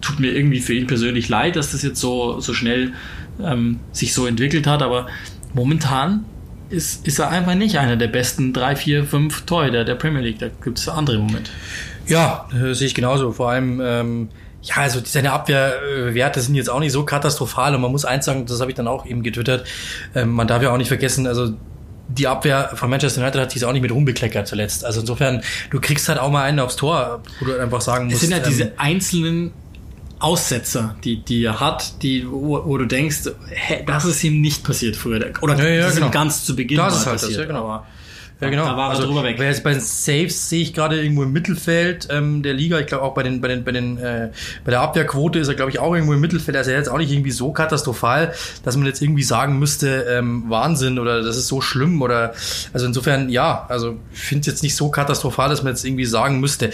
Tut mir irgendwie für ihn persönlich leid, dass das jetzt so, so schnell ähm, sich so entwickelt hat, aber momentan ist, ist er einfach nicht einer der besten drei, vier, fünf Torhüter der Premier League. Da gibt es andere Momente. Ja, äh, sehe ich genauso. Vor allem, ähm, ja, also seine Abwehrwerte sind jetzt auch nicht so katastrophal und man muss eins sagen, das habe ich dann auch eben getwittert, ähm, man darf ja auch nicht vergessen, also die Abwehr von Manchester United hat sich auch nicht mit rumbekleckert zuletzt. Also insofern, du kriegst halt auch mal einen aufs Tor, wo du einfach sagen musst. Es sind halt ähm, diese einzelnen Aussetzer, die, die er hat, die, wo, wo du denkst, hä, das ist ihm nicht passiert früher. Oder ja, ja, genau. ganz zu Beginn das ist halt passiert. Das, ja, genau. Aber ja, genau. Da war also, drüber weg. Jetzt bei den Saves sehe ich gerade irgendwo im Mittelfeld ähm, der Liga. Ich glaube auch bei den, bei den, bei den, äh, bei der Abwehrquote ist er, glaube ich, auch irgendwo im Mittelfeld. Also er ist jetzt auch nicht irgendwie so katastrophal, dass man jetzt irgendwie sagen müsste, ähm, Wahnsinn oder das ist so schlimm oder also insofern ja, also ich finde es jetzt nicht so katastrophal, dass man jetzt irgendwie sagen müsste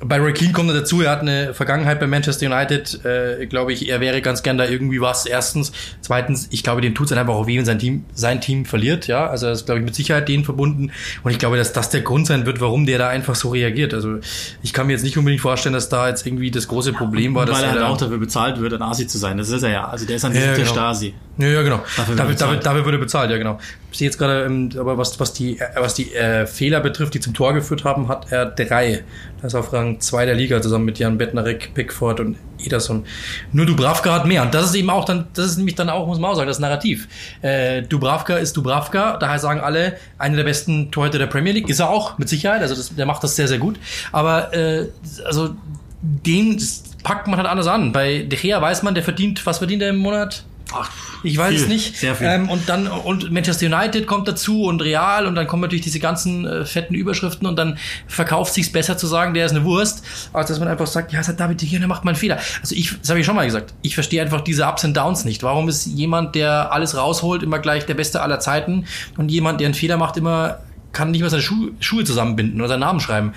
bei Roy Keane kommt er dazu, er hat eine Vergangenheit bei Manchester United. Äh, glaube ich, er wäre ganz gern da irgendwie was. Erstens. Zweitens, ich glaube, dem tut es einfach auch weh, wenn sein Team, sein Team verliert. Ja, also das ist, glaube ich, mit Sicherheit denen verbunden. Und ich glaube, dass das der Grund sein wird, warum der da einfach so reagiert. Also ich kann mir jetzt nicht unbedingt vorstellen, dass da jetzt irgendwie das große Problem war. Weil dass er halt da auch dafür bezahlt wird, ein Asi zu sein. Das ist er ja. Also der ist an ja, der genau. Stasi. Ja, ja, genau. Dafür Dafür, dafür, dafür wurde bezahlt, ja, genau. Ich sehe jetzt gerade, ähm, aber was, was die, äh, was die äh, Fehler betrifft, die zum Tor geführt haben, hat er drei. Das ist auf Rang zwei der Liga zusammen mit Jan Bettnarek, Pickford und Ederson. Nur Dubravka hat mehr. Und das ist eben auch dann, das ist nämlich dann auch, muss man auch sagen, das Narrativ. Äh, Dubravka ist Dubravka, daher sagen alle, einer der besten Torhüter der Premier League. Ist er auch, mit Sicherheit. Also das, der macht das sehr, sehr gut. Aber äh, also den packt man halt anders an. Bei De Gea weiß man, der verdient, was verdient er im Monat? Ach, Ich weiß viel, es nicht. Sehr viel. Ähm, und dann und Manchester United kommt dazu und Real und dann kommen natürlich diese ganzen äh, fetten Überschriften und dann verkauft sich's besser zu sagen, der ist eine Wurst, als dass man einfach sagt, ja, hat David Gea, der macht mal einen Fehler. Also ich, das habe ich schon mal gesagt. Ich verstehe einfach diese Ups und Downs nicht. Warum ist jemand, der alles rausholt, immer gleich der Beste aller Zeiten und jemand, der einen Fehler macht, immer kann nicht mehr seine Schuhe, Schuhe zusammenbinden oder seinen Namen schreiben?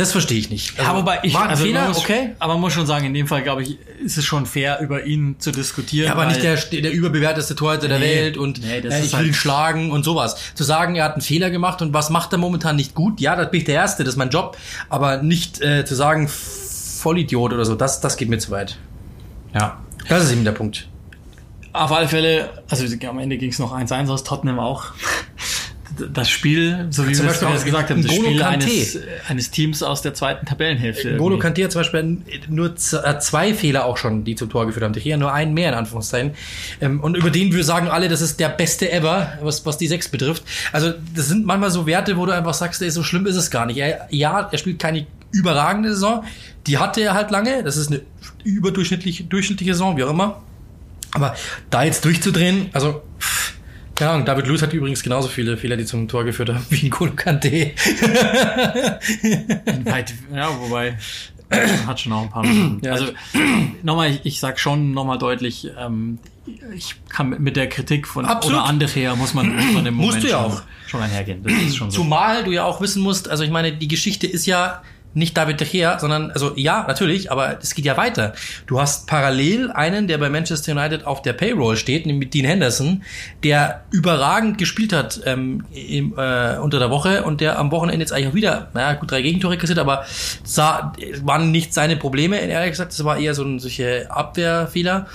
Das verstehe ich nicht. ja, wobei ich, war ein also Fehler, muss, okay. Aber man muss schon sagen, in dem Fall, glaube ich, ist es schon fair, über ihn zu diskutieren. Ja, aber nicht der, der überbewerteste Torhüter der Nee. Welt und Nee, das äh, ich will halt- ihn schlagen und sowas. Zu sagen, er hat einen Fehler gemacht und was macht er momentan nicht gut, ja, das bin ich der Erste, das ist mein Job. Aber nicht äh, zu sagen, Vollidiot oder so, das, das geht mir zu weit. Ja. Das ist eben der Punkt. Auf alle Fälle, also am Ende ging es noch 1-1 aus Tottenham auch. Das Spiel, so wie Zum wir Beispiel es gesagt haben, das Spiel eines, eines Teams aus der zweiten Tabellenhälfte. Irgendwie. Kanté hat zum Beispiel nur äh, zwei Fehler auch schon, die zum Tor geführt haben. Hier nur einen mehr, in Anführungszeichen. Ähm, Und über den wir sagen alle, das ist der beste ever, was, was die sechs betrifft. Also, das sind manchmal so Werte, wo du einfach sagst, ey, so schlimm ist es gar nicht. Er, ja, er spielt keine überragende Saison. Die hatte er halt lange. Das ist eine überdurchschnittliche durchschnittliche Saison, wie auch immer. Aber da jetzt durchzudrehen, also, pff, keine Ahnung, David Lewis hat übrigens genauso viele Fehler, die zum Tor geführt haben, wie N'Golo Kanté. Weit, ja, wobei äh, hat schon auch ein paar Minuten. Ja. Also nochmal, ich, ich sag schon nochmal deutlich, ähm, ich kann mit- der Kritik von Absolut. oder andere her muss man, muss man im Musst Moment du ja schon, auch. schon einhergehen. Das ist schon so. Zumal du ja auch wissen musst, also ich meine, die Geschichte ist ja nicht David De Gea, sondern, also ja, natürlich, aber es geht ja weiter. Du hast parallel einen, der bei Manchester United auf der Payroll steht, nämlich Dean Henderson, der überragend gespielt hat ähm, im, äh, unter der Woche und der am Wochenende jetzt eigentlich auch wieder, naja, gut, drei Gegentore kassiert, aber sah, waren nicht seine Probleme, ehrlich gesagt, das war eher so ein, solche Abwehrfehler.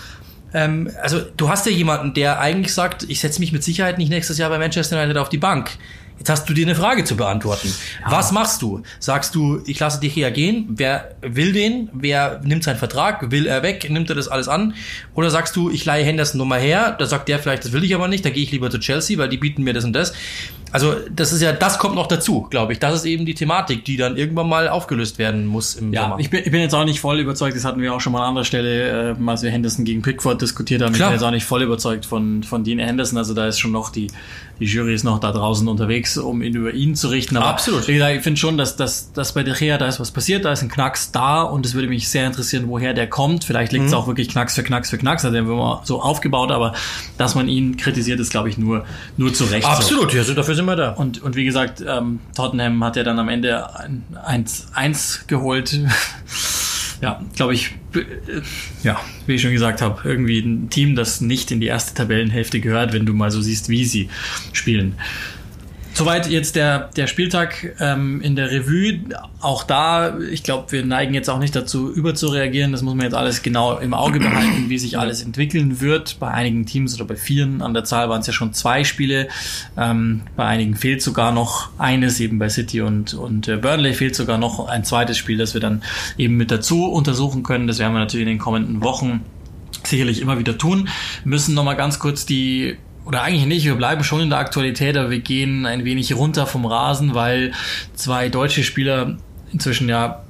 Ähm, also du hast ja jemanden, der eigentlich sagt, ich setze mich mit Sicherheit nicht nächstes Jahr bei Manchester United auf die Bank. Jetzt hast du dir eine Frage zu beantworten. Was machst du? Sagst du, ich lasse dich hier gehen? Wer will den? Wer nimmt seinen Vertrag? Will er weg? Nimmt er das alles an? Oder sagst du, ich leihe Henderson nur mal her? Da sagt der vielleicht, das will ich aber nicht. Da gehe ich lieber zu Chelsea, weil die bieten mir das und das. Also das ist ja, das kommt noch dazu, glaube ich. Das ist eben die Thematik, die dann irgendwann mal aufgelöst werden muss im Ja, Sommer. ich bin, ich bin jetzt auch nicht voll überzeugt, das hatten wir auch schon mal an anderer Stelle, äh, als wir Henderson gegen Pickford diskutiert haben. Klar. Ich bin jetzt auch nicht voll überzeugt von, von Dean Henderson, also da ist schon noch die, die Jury ist noch da draußen unterwegs, um ihn über ihn zu richten. Aber Absolut. Wie gesagt, ich finde schon, dass, dass, dass bei De Gea da ist was passiert, da ist ein Knacks da und es würde mich sehr interessieren, woher der kommt. Vielleicht liegt es Mhm. auch wirklich Knacks für Knacks für Knacks, also den haben wir so aufgebaut, aber dass man ihn kritisiert, ist glaube ich nur, nur zu Recht so. Absolut, ja, so, dafür sind wir da. Und, und wie gesagt, ähm, Tottenham hat ja dann am Ende ein 1-1 geholt. ja, glaube ich, äh, ja, wie ich schon gesagt habe, irgendwie ein Team, das nicht in die erste Tabellenhälfte gehört, wenn du mal so siehst, wie sie spielen. Soweit jetzt der, der Spieltag ähm, in der Revue. Auch da, ich glaube, wir neigen jetzt auch nicht dazu, überzureagieren. Das muss man jetzt alles genau im Auge behalten, wie sich alles entwickeln wird. Bei einigen Teams oder bei vielen an der Zahl waren es ja schon zwei Spiele. Ähm, bei einigen fehlt sogar noch eines, eben bei City und, und äh, Burnley fehlt sogar noch ein zweites Spiel, das wir dann eben mit dazu untersuchen können. Das werden wir natürlich in den kommenden Wochen sicherlich immer wieder tun. Müssen nochmal ganz kurz die oder eigentlich nicht, wir bleiben schon in der Aktualität, aber wir gehen ein wenig runter vom Rasen, weil zwei deutsche Spieler inzwischen ja,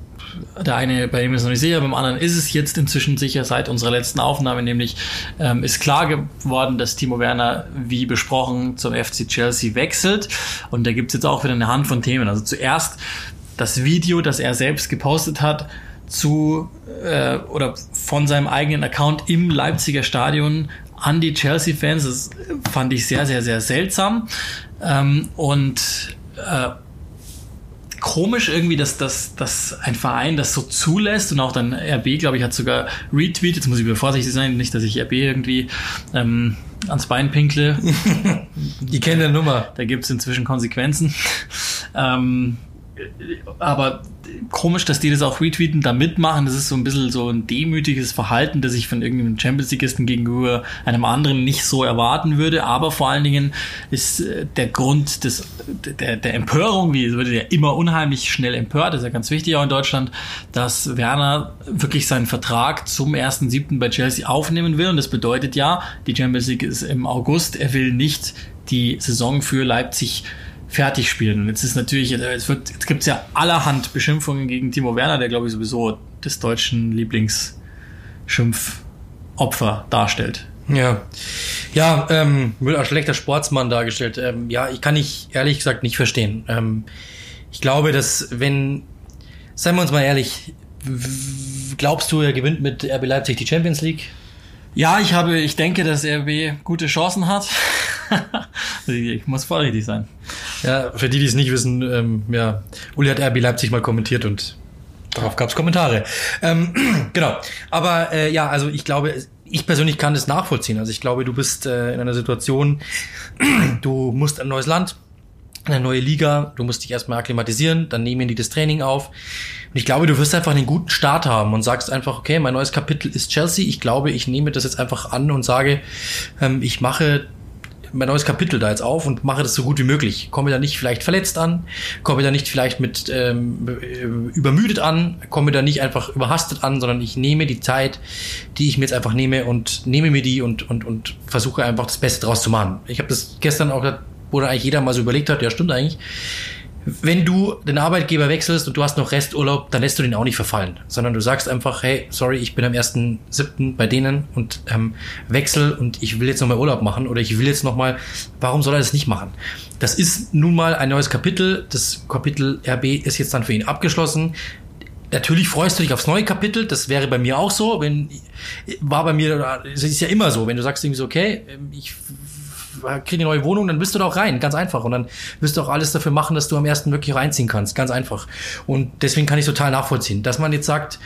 der eine, bei dem ist es noch nicht sicher, beim anderen ist es jetzt inzwischen sicher seit unserer letzten Aufnahme, nämlich ähm, ist klar geworden, dass Timo Werner, wie besprochen, zum FC Chelsea wechselt. Und da gibt's jetzt auch wieder eine Hand von Themen. Also zuerst das Video, das er selbst gepostet hat, zu äh, oder von seinem eigenen Account im Leipziger Stadion an die Chelsea-Fans. Das fand ich sehr, sehr, sehr seltsam. Ähm, und äh, komisch irgendwie, dass, dass, dass ein Verein das so zulässt und auch dann RB, glaube ich, hat sogar retweet. Jetzt muss ich mir vorsichtig sein, nicht, dass ich RB irgendwie ähm, ans Bein pinkle. Die kennen der Nummer. Da gibt es inzwischen Konsequenzen. ähm, aber komisch, dass die das auch retweeten, da mitmachen. Das ist so ein bisschen so ein demütiges Verhalten, das ich von irgendeinem Champions Leagueisten gegenüber einem anderen nicht so erwarten würde. Aber vor allen Dingen ist äh, der Grund des, der, der Empörung, wie es wird ja immer unheimlich schnell empört, das ist ja ganz wichtig auch in Deutschland, dass Werner wirklich seinen Vertrag zum 1.7. bei Chelsea aufnehmen will. Und das bedeutet ja, die Champions League ist im August. Er will nicht die Saison für Leipzig fertig spielen. Und jetzt ist natürlich, es wird, jetzt gibt es ja allerhand Beschimpfungen gegen Timo Werner, der glaube ich sowieso des deutschen Lieblingsschimpfopfer darstellt. Ja, ja, ähm, wird als schlechter Sportsmann dargestellt. Ähm, ja, ich kann ich ehrlich gesagt nicht verstehen. Ähm, ich glaube, dass wenn, seien wir uns mal ehrlich, glaubst du, er gewinnt mit RB Leipzig die Champions League? Ja, ich habe, ich denke, dass RB gute Chancen hat. ich muss vorsichtig sein. Ja, für die, die es nicht wissen, ähm, ja, Uli hat RB Leipzig mal kommentiert und darauf gab es Kommentare. Ähm, genau. Aber äh, ja, also ich glaube, ich persönlich kann das nachvollziehen. Also ich glaube, du bist äh, in einer Situation, du musst ein neues Land, eine neue Liga, du musst dich erstmal akklimatisieren, dann nehmen die das Training auf. Und ich glaube, du wirst einfach einen guten Start haben und sagst einfach, okay, mein neues Kapitel ist Chelsea. Ich glaube, ich nehme das jetzt einfach an und sage, ähm, ich mache mein neues Kapitel da jetzt auf und mache das so gut wie möglich. Komme da nicht vielleicht verletzt an, komme da nicht vielleicht mit ähm, äh, übermüdet an, komme da nicht einfach überhastet an, sondern ich nehme die Zeit, die ich mir jetzt einfach nehme und nehme mir die und, und, und versuche einfach das Beste draus zu machen. Ich habe das gestern auch wo da eigentlich jeder mal so überlegt hat, ja stimmt eigentlich, wenn du den Arbeitgeber wechselst und du hast noch Resturlaub, dann lässt du den auch nicht verfallen, sondern du sagst einfach, hey, sorry, ich bin am 1.7. bei denen und ähm, wechsel und ich will jetzt nochmal Urlaub machen oder ich will jetzt nochmal, warum soll er das nicht machen? Das ist nun mal ein neues Kapitel. Das Kapitel RB ist jetzt dann für ihn abgeschlossen. Natürlich freust du dich aufs neue Kapitel, das wäre bei mir auch so, wenn war bei mir, es ist ja immer so, wenn du sagst irgendwie so, okay, ich kriege eine neue Wohnung, dann bist du da auch rein, ganz einfach. Und dann wirst du auch alles dafür machen, dass du am ersten wirklich reinziehen kannst, ganz einfach. Und deswegen kann ich total nachvollziehen, dass man jetzt sagt,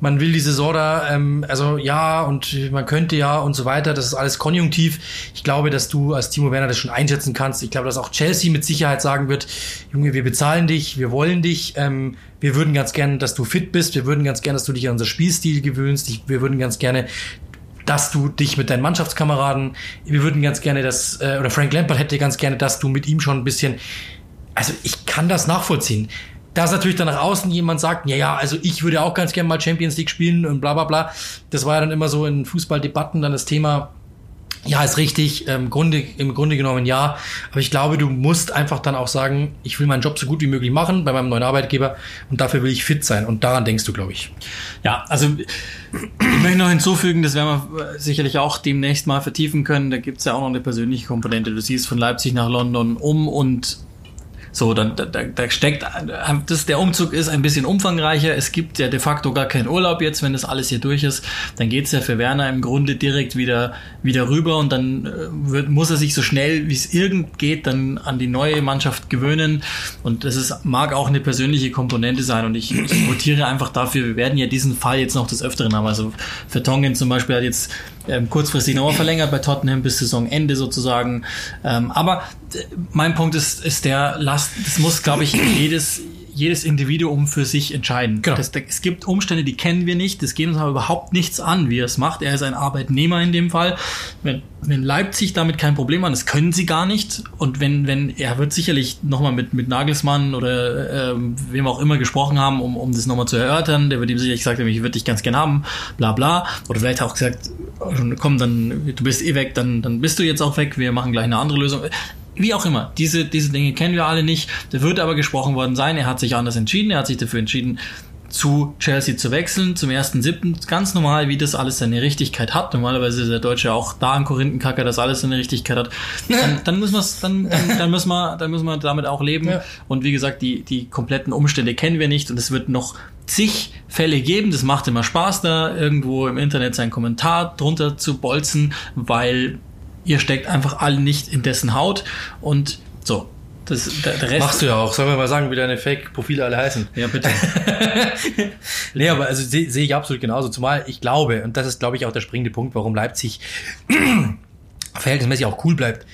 man will die Saison da, ähm, also ja, und man könnte ja und so weiter, das ist alles konjunktiv. Ich glaube, dass du als Timo Werner das schon einschätzen kannst. Ich glaube, dass auch Chelsea mit Sicherheit sagen wird, Junge, wir bezahlen dich, wir wollen dich, ähm, wir würden ganz gerne, dass du fit bist, wir würden ganz gerne, dass du dich an unser Spielstil gewöhnst, wir würden ganz gerne, dass du dich mit deinen Mannschaftskameraden, wir würden ganz gerne das, äh, oder Frank Lampard hätte ganz gerne, dass du mit ihm schon ein bisschen, also ich kann das nachvollziehen. Dass natürlich dann nach außen jemand sagt, ja, ja, also ich würde auch ganz gerne mal Champions League spielen und bla bla bla. Das war ja dann immer so in Fußballdebatten dann das Thema, ja, ist richtig. Im Grunde, Im Grunde genommen ja. Aber ich glaube, du musst einfach dann auch sagen, ich will meinen Job so gut wie möglich machen bei meinem neuen Arbeitgeber und dafür will ich fit sein. Und daran denkst du, glaube ich. Ja, also ich möchte noch hinzufügen, das werden wir sicherlich auch demnächst mal vertiefen können. Da gibt es ja auch noch eine persönliche Komponente. Du siehst von Leipzig nach London um und so, dann da, da steckt das, der Umzug ist ein bisschen umfangreicher. Es gibt ja de facto gar keinen Urlaub jetzt, wenn das alles hier durch ist. Dann geht's ja für Werner im Grunde direkt wieder wieder rüber und dann äh, wird, muss er sich so schnell wie es irgend geht dann an die neue Mannschaft gewöhnen. Und das ist mag auch eine persönliche Komponente sein. Und ich, ich votiere einfach dafür. Wir werden ja diesen Fall jetzt noch des Öfteren haben. Also Vertongen zum Beispiel hat jetzt ähm, kurzfristig nochmal verlängert bei Tottenham bis Saisonende sozusagen. Ähm, aber äh, mein Punkt ist, ist der, Last, das muss, glaube ich, jedes, jedes Individuum für sich entscheiden. Genau. Das, es gibt Umstände, die kennen wir nicht, das geht uns aber überhaupt nichts an, wie er es macht. Er ist ein Arbeitnehmer in dem Fall. Wenn, wenn Leipzig damit kein Problem hat, das können sie gar nicht. Und wenn, wenn, er wird sicherlich nochmal mit, mit Nagelsmann oder ähm, wem auch immer gesprochen haben, um, um das nochmal zu erörtern. Der wird ihm sicherlich gesagt haben, ich würde dich ganz gerne haben, bla bla. Oder vielleicht auch gesagt, komm, dann, du bist eh weg, dann, dann bist du jetzt auch weg, wir machen gleich eine andere Lösung wie auch immer, diese, diese Dinge kennen wir alle nicht. Da wird aber gesprochen worden sein. Er hat sich anders entschieden. Er hat sich dafür entschieden, zu Chelsea zu wechseln, zum ersten siebten, ganz normal, wie das alles seine Richtigkeit hat. Normalerweise ist der Deutsche auch da ein Korinthenkacker, das alles seine Richtigkeit hat. Dann, dann müssen wir's, dann, dann, dann müssen wir, dann müssen wir damit auch leben. Ja. Und wie gesagt, die, die kompletten Umstände kennen wir nicht und es wird noch zig Fälle geben. Das macht immer Spaß, da irgendwo im Internet seinen Kommentar drunter zu bolzen, weil ihr steckt einfach alle nicht in dessen Haut und so. Das, Machst du ja auch. Sollen wir mal sagen, wie deine Fake-Profile alle heißen? Ja, bitte. nee, aber also sehe seh ich absolut genauso. Zumal ich glaube, und das ist, glaube ich, auch der springende Punkt, warum Leipzig verhältnismäßig auch cool bleibt.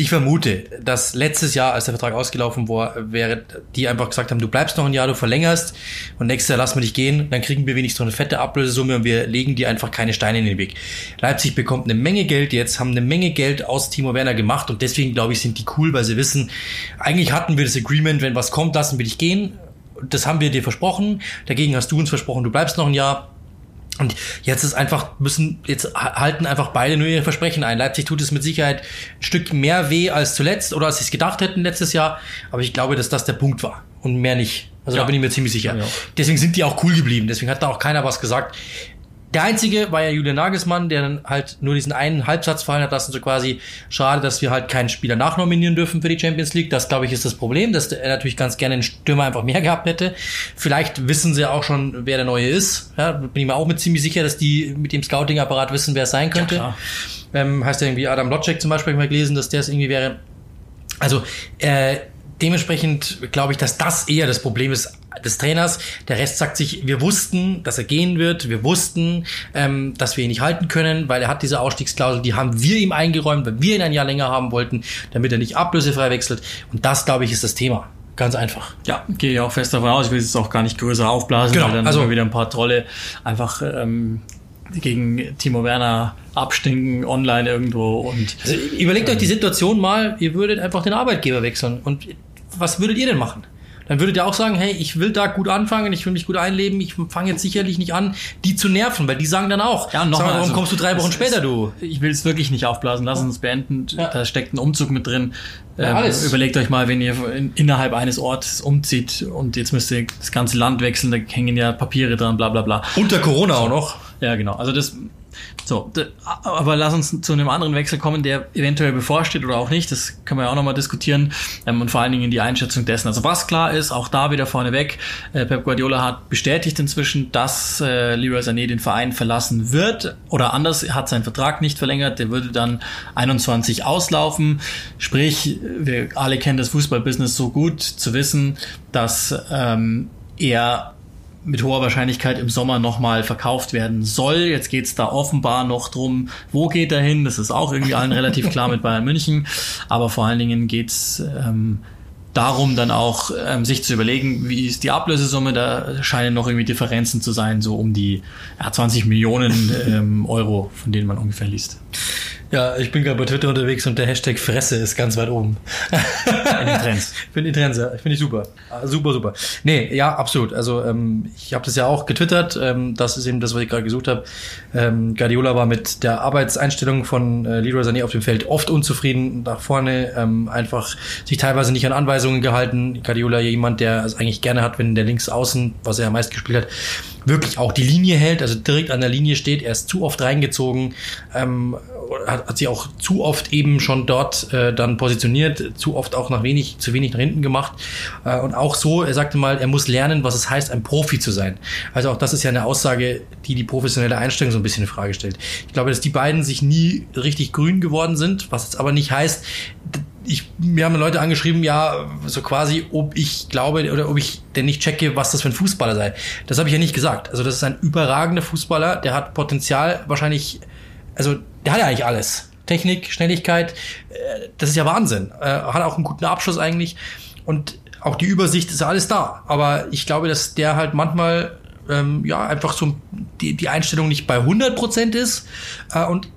Ich vermute, dass letztes Jahr, als der Vertrag ausgelaufen war, wäre, die einfach gesagt haben, du bleibst noch ein Jahr, du verlängerst und nächstes Jahr lassen wir dich gehen, dann kriegen wir wenigstens so eine fette Ablösesumme und wir legen dir einfach keine Steine in den Weg. Leipzig bekommt eine Menge Geld jetzt, haben eine Menge Geld aus Timo Werner gemacht und deswegen, glaube ich, sind die cool, weil sie wissen, eigentlich hatten wir das Agreement, wenn was kommt, lassen wir dich gehen. Das haben wir dir versprochen. Dagegen hast du uns versprochen, du bleibst noch ein Jahr und jetzt ist einfach, müssen, jetzt halten einfach beide nur ihre Versprechen ein. Leipzig tut es mit Sicherheit ein Stück mehr weh als zuletzt oder als sie es gedacht hätten letztes Jahr. Aber ich glaube, dass das der Punkt war und mehr nicht. Also ja. da bin ich mir ziemlich sicher. Ja. Deswegen sind die auch cool geblieben. Deswegen hat da auch keiner was gesagt. Der einzige war ja Julian Nagelsmann, der dann halt nur diesen einen Halbsatz fallen hat lassen, so quasi, schade, dass wir halt keinen Spieler nachnominieren dürfen für die Champions League. Das, glaube ich, ist das Problem, dass er natürlich ganz gerne einen Stürmer einfach mehr gehabt hätte. Vielleicht wissen sie auch schon, wer der Neue ist. Ja, bin ich mir auch mit ziemlich sicher, dass die mit dem Scouting-Apparat wissen, wer es sein könnte. Ja, ähm, heißt ja irgendwie Adam Lotschek zum Beispiel, habe ich mal gelesen, dass der es irgendwie wäre. Also, äh, dementsprechend glaube ich, dass das eher das Problem ist des Trainers. Der Rest sagt sich, wir wussten, dass er gehen wird, wir wussten, ähm, dass wir ihn nicht halten können, weil er hat diese Ausstiegsklausel, die haben wir ihm eingeräumt, weil wir ihn ein Jahr länger haben wollten, damit er nicht ablösefrei wechselt. Und das, glaube ich, ist das Thema. Ganz einfach. Ja, gehe ich auch fest davon aus. Ich will es auch gar nicht größer aufblasen, genau, weil dann also, wieder ein paar Trolle einfach ähm, gegen Timo Werner abstinken online irgendwo und also überlegt ähm, euch die Situation mal, ihr würdet einfach den Arbeitgeber wechseln und was würdet ihr denn machen? Dann würdet ihr auch sagen, hey, ich will da gut anfangen, ich will mich gut einleben, ich fange jetzt sicherlich nicht an, die zu nerven, weil die sagen dann auch, ja, noch mal, warum also, kommst du drei Wochen später, du? Ich will es wirklich nicht aufblasen, lass uns beenden, ja. da steckt ein Umzug mit drin. Ja, ähm, überlegt euch mal, wenn ihr in, innerhalb eines Ortes umzieht und jetzt müsst ihr das ganze Land wechseln, da hängen ja Papiere dran, bla bla bla. Unter Corona auch noch. Ja, genau. Also das so, aber lass uns zu einem anderen Wechsel kommen, der eventuell bevorsteht oder auch nicht. Das können wir ja auch nochmal diskutieren. Ähm, und vor allen Dingen die Einschätzung dessen. Also was klar ist, auch da wieder vorneweg, äh, Pep Guardiola hat bestätigt inzwischen, dass äh, Leroy Sané den Verein verlassen wird. Oder anders, hat seinen Vertrag nicht verlängert. Der würde dann 21 auslaufen. Sprich, wir alle kennen das Fußballbusiness so gut zu wissen, dass ähm, er mit hoher Wahrscheinlichkeit im Sommer nochmal verkauft werden soll. Jetzt geht's da offenbar noch drum, wo geht er hin? Das ist auch irgendwie allen relativ klar mit Bayern München. Aber vor allen Dingen geht's ähm, darum, dann auch ähm, sich zu überlegen, wie ist die Ablösesumme. Da scheinen noch irgendwie Differenzen zu sein, so um die ja, 20 Millionen ähm, Euro, von denen man ungefähr liest. Ja, ich bin gerade bei Twitter unterwegs und der Hashtag Fresse ist ganz weit oben. In den Trends. Finde die Trends, ja. Finde ich super. Ah, super, super. Nee, ja, absolut. Also ähm, ich habe das ja auch getwittert. Ähm, das ist eben das, was ich gerade gesucht habe. Ähm, Guardiola war mit der Arbeitseinstellung von äh, Leroy Sané auf dem Feld oft unzufrieden. Nach vorne ähm, einfach sich teilweise nicht an Anweisungen gehalten. Guardiola jemand, der es eigentlich gerne hat, wenn der links außen, was er ja meist gespielt hat, wirklich auch die Linie hält, also direkt an der Linie steht. Er ist zu oft reingezogen. Ähm, hat, hat sie auch zu oft eben schon dort äh, dann positioniert, zu oft auch nach wenig, zu wenig nach hinten gemacht. Äh, und auch so, er sagte mal, er muss lernen, was es heißt, ein Profi zu sein. Also auch das ist ja eine Aussage, die die professionelle Einstellung so ein bisschen in Frage stellt. Ich glaube, dass die beiden sich nie richtig grün geworden sind, was jetzt aber nicht heißt, ich, mir haben Leute angeschrieben, ja, so quasi, ob ich glaube oder ob ich denn nicht checke, was das für ein Fußballer sei. Das habe ich ja nicht gesagt. Also das ist ein überragender Fußballer, der hat Potenzial wahrscheinlich also der hat ja eigentlich alles. Technik, Schnelligkeit, äh, das ist ja Wahnsinn. Äh, hat auch einen guten Abschluss eigentlich und auch die Übersicht ist alles da. Aber ich glaube, dass der halt manchmal ähm, ja einfach so die, die Einstellung nicht bei 100 Prozent ist äh, und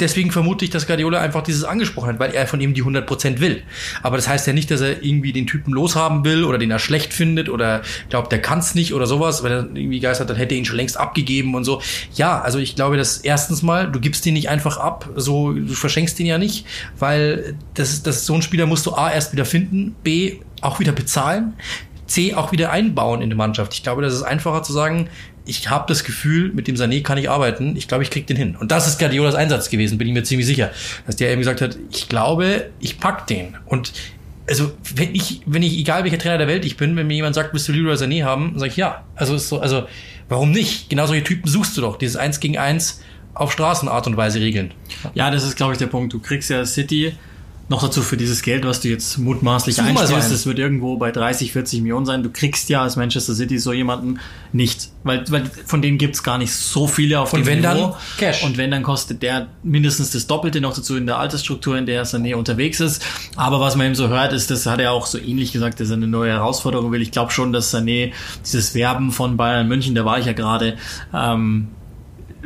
deswegen vermute ich, dass Guardiola einfach dieses angesprochen hat, weil er von ihm die 100% will. Aber das heißt ja nicht, dass er irgendwie den Typen loshaben will oder den er schlecht findet oder glaubt, der kann's nicht oder sowas. Wenn er irgendwie geistert, dann hätte er ihn schon längst abgegeben und so. Ja, also ich glaube, dass erstens mal, du gibst den nicht einfach ab, so, du verschenkst den ja nicht, weil das, das, so ein Spieler musst du A erst wieder finden, B auch wieder bezahlen, C auch wieder einbauen in die Mannschaft. Ich glaube, das ist einfacher zu sagen, ich habe das Gefühl, mit dem Sané kann ich arbeiten. Ich glaube, ich krieg den hin. Und das ist Guardiolas Einsatz gewesen, bin ich mir ziemlich sicher. Dass der eben gesagt hat, ich glaube, ich pack den. Und also, wenn ich, wenn ich, egal welcher Trainer der Welt ich bin, wenn mir jemand sagt, willst du Leroy Sané haben, sage ich ja. Also, ist so, also, warum nicht? Genau solche Typen suchst du doch. Dieses Eins gegen Eins auf Straßenart und Weise regeln. Ja, das ist, glaube ich, der Punkt. Du kriegst ja City noch dazu für dieses Geld, was du jetzt mutmaßlich einstellst, das wird irgendwo bei 30, 40 Millionen sein. Du kriegst ja als Manchester City so jemanden nicht, weil, weil von denen gibt's gar nicht so viele auf Und dem wenn Niveau. dann Cash. Und wenn, dann kostet der mindestens das Doppelte noch dazu in der Altersstruktur, in der Sané unterwegs ist. Aber was man eben so hört, ist, das hat er auch so ähnlich gesagt, dass er eine neue Herausforderung will. Ich glaube schon, dass Sané dieses Werben von Bayern München, da war ich ja gerade, ähm,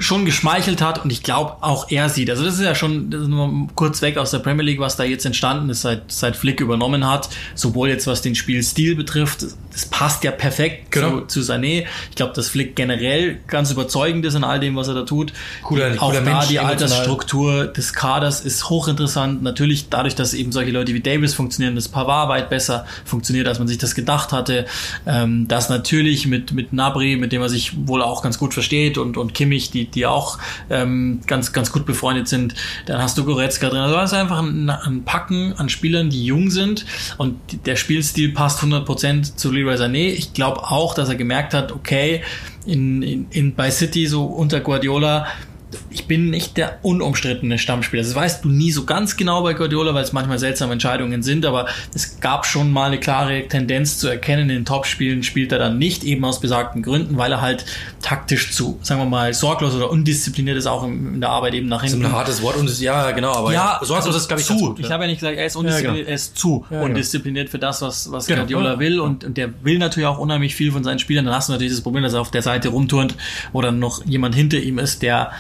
schon geschmeichelt hat und ich glaube auch er sieht. Also das ist ja schon das ist nur kurz weg aus der Premier League, was da jetzt entstanden ist, seit, seit Flick übernommen hat. Sowohl jetzt was den Spielstil betrifft, das passt ja perfekt Genau. zu, zu Sané. Ich glaube, dass Flick generell ganz überzeugend ist in all dem, was er da tut. Cooler- auch cooler da Mensch, die emotional. Altersstruktur des Kaders ist hochinteressant. Natürlich dadurch, dass eben solche Leute wie Davis funktionieren, das Pavard weit besser funktioniert, als man sich das gedacht hatte. Ähm, das natürlich mit, mit Nabri, mit dem er sich wohl auch ganz gut versteht und, und Kimmich, die, die auch ähm, ganz, ganz gut befreundet sind. Dann hast du Goretzka drin. Also das ist einfach ein, ein Packen an Spielern, die jung sind und der Spielstil passt 100% zu Leroy Sané. Ich glaube auch, dass er gemerkt hat, okay, in, in, in, bei City so unter Guardiola ich bin nicht der unumstrittene Stammspieler. Das weißt du nie so ganz genau bei Guardiola, weil es manchmal seltsame Entscheidungen sind, aber es gab schon mal eine klare Tendenz zu erkennen, in den Topspielen spielt er dann nicht, eben aus besagten Gründen, weil er halt taktisch zu, sagen wir mal, sorglos oder undiszipliniert ist, auch in, der Arbeit eben nach Das ist hinten. ein hartes Wort und ja, genau, aber Ja, so hast du das, glaube ich, zu. gut, ich ja. habe ja nicht gesagt, er ist undiszipliniert, genau. er ist zu Ja, genau. undiszipliniert für das, was, was Genau. Guardiola Ja. will und, und der will natürlich auch unheimlich viel von seinen Spielern. Dann hast du natürlich das Problem, dass er auf der Seite rumturnt, wo dann noch jemand hinter ihm ist, der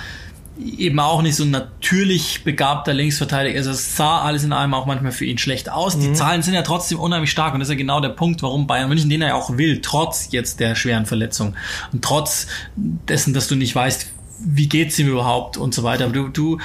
eben auch nicht so ein natürlich begabter Linksverteidiger ist. Es sah alles in allem auch manchmal für ihn schlecht aus. Mhm. Die Zahlen sind ja trotzdem unheimlich stark und das ist ja genau der Punkt, warum Bayern München, den er ja auch will, trotz jetzt der schweren Verletzung und trotz dessen, dass du nicht weißt, wie geht's ihm überhaupt und so weiter. Aber du, du,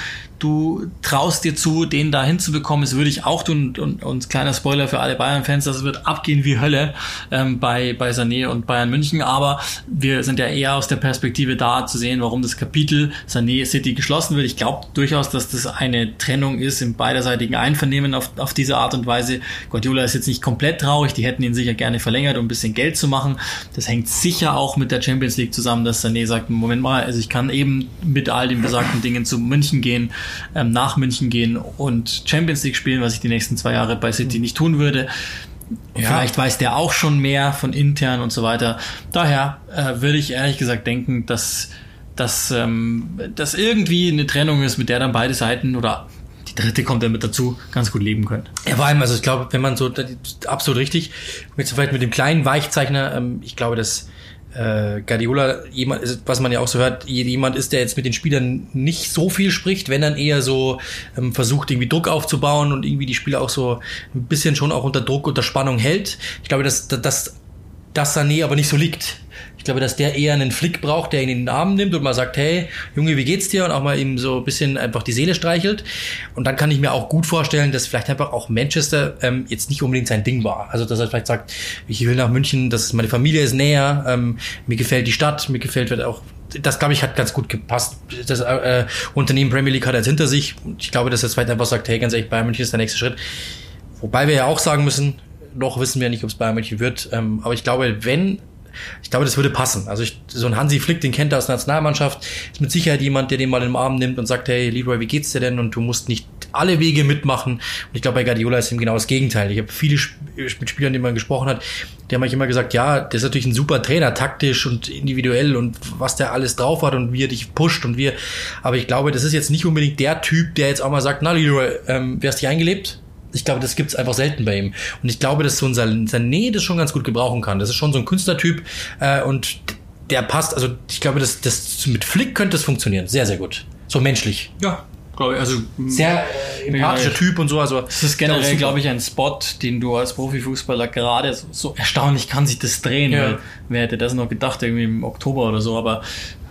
du traust dir zu, den da hinzubekommen. Das würde ich auch tun. Und, und, und kleiner Spoiler für alle Bayern-Fans, das wird abgehen wie Hölle ähm, bei, bei Sané und Bayern München. Aber wir sind ja eher aus der Perspektive da zu sehen, warum das Kapitel Sané City geschlossen wird. Ich glaube durchaus, dass das eine Trennung ist im beiderseitigen Einvernehmen auf, auf diese Art und Weise. Guardiola ist jetzt nicht komplett traurig. Die hätten ihn sicher gerne verlängert, um ein bisschen Geld zu machen. Das hängt sicher auch mit der Champions League zusammen, dass Sané sagt, Moment mal, also ich kann eben mit all den besagten Dingen zu München gehen, ähm, nach München gehen und Champions League spielen, was ich die nächsten zwei Jahre bei City nicht tun würde. Ja. Vielleicht weiß der auch schon mehr von intern und so weiter. Daher äh, würde ich ehrlich gesagt denken, dass, dass, ähm, dass irgendwie eine Trennung ist, mit der dann beide Seiten oder die dritte kommt dann mit dazu, ganz gut leben können. Ja, vor allem, also ich glaube, wenn man so, das absolut richtig, jetzt vielleicht mit dem kleinen Weichzeichner, ähm, ich glaube, dass äh, Guardiola jemand, ist, was man ja auch so hört, jemand ist, der jetzt mit den Spielern nicht so viel spricht, wenn dann eher so ähm, versucht, irgendwie Druck aufzubauen und irgendwie die Spieler auch so ein bisschen schon auch unter Druck, unter Spannung hält. Ich glaube, dass, dass, dass Sané aber nicht so liegt. Ich glaube, dass der eher einen Flick braucht, der ihn in den Arm nimmt und mal sagt, hey, Junge, wie geht's dir? Und auch mal ihm so ein bisschen einfach die Seele streichelt. Und dann kann ich mir auch gut vorstellen, dass vielleicht einfach auch Manchester ähm, jetzt nicht unbedingt sein Ding war. Also, dass er vielleicht sagt, ich will nach München, dass meine Familie ist näher, ähm, mir gefällt die Stadt, mir gefällt wird auch das glaube ich hat ganz gut gepasst. Das äh, Unternehmen Premier League hat jetzt hinter sich. Und ich glaube, dass er vielleicht einfach sagt, hey, ganz ehrlich, Bayern München ist der nächste Schritt. Wobei wir ja auch sagen müssen, noch wissen wir nicht, ob es Bayern München wird. Ähm, aber ich glaube, wenn ich glaube, das würde passen. Also ich, so ein Hansi Flick, den kennt er aus der Nationalmannschaft, ist mit Sicherheit jemand, der den mal im Arm nimmt und sagt, hey, Leroy, wie geht's dir denn? Und du musst nicht alle Wege mitmachen. Und ich glaube, bei Guardiola ist ihm genau das Gegenteil. Ich habe viele Sp mit Spielern, die man gesprochen hat, die haben eigentlich immer gesagt, ja, der ist natürlich ein super Trainer, taktisch und individuell und was der alles drauf hat und wie er dich pusht und wie er, aber ich glaube, das ist jetzt nicht unbedingt der Typ, der jetzt auch mal sagt, na Leroy, ähm, wer hast dich eingelebt? Ich glaube, das gibt's einfach selten bei ihm. Und ich glaube, dass so ein Sané das schon ganz gut gebrauchen kann. Das ist schon so ein Künstlertyp äh, und der passt, also ich glaube, das, das mit Flick könnte das funktionieren. Sehr, sehr gut. So menschlich. Ja, glaube ich. Also Sehr äh, empathischer Ja, Typ und so. Also Das ist generell, glaube ich, ein Spot, den du als Profifußballer gerade so, so erstaunlich kann sich das drehen. Ja. Weil, wer hätte das noch gedacht, irgendwie im Oktober oder so, aber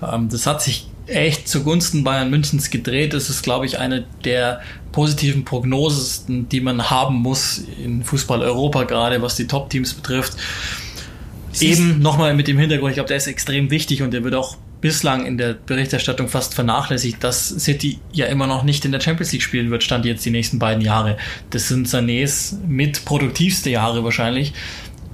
ähm, das hat sich echt zugunsten Bayern Münchens gedreht. Das ist, glaube ich, eine der positiven Prognosen, die man haben muss in Fußball Europa, gerade was die Top-Teams betrifft. Eben nochmal mit dem Hintergrund, ich glaube, der ist extrem wichtig und der wird auch bislang in der Berichterstattung fast vernachlässigt, dass City ja immer noch nicht in der Champions League spielen wird, stand jetzt die nächsten beiden Jahre. Das sind Sanés mit produktivste Jahre wahrscheinlich.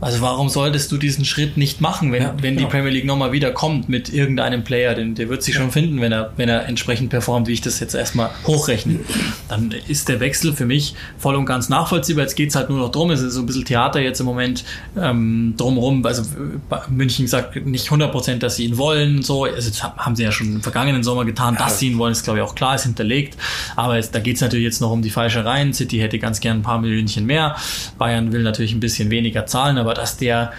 Also warum solltest du diesen Schritt nicht machen, wenn, Ja, wenn genau. die Premier League nochmal wieder kommt mit irgendeinem Player, denn der wird sich schon finden, wenn er, wenn er entsprechend performt, wie ich das jetzt erstmal hochrechne. Dann ist der Wechsel für mich voll und ganz nachvollziehbar. Jetzt geht's halt nur noch drum, es ist so ein bisschen Theater jetzt im Moment ähm, drumherum. Also äh, München sagt nicht 100%, dass sie ihn wollen. So, also das haben sie ja schon im vergangenen Sommer getan, dass sie ihn wollen, ist glaube ich auch klar, ist hinterlegt. Aber es, da geht's natürlich jetzt noch um die Falschereien. City hätte ganz gern ein paar Millionchen mehr. Bayern will natürlich ein bisschen weniger zahlen, aber dass der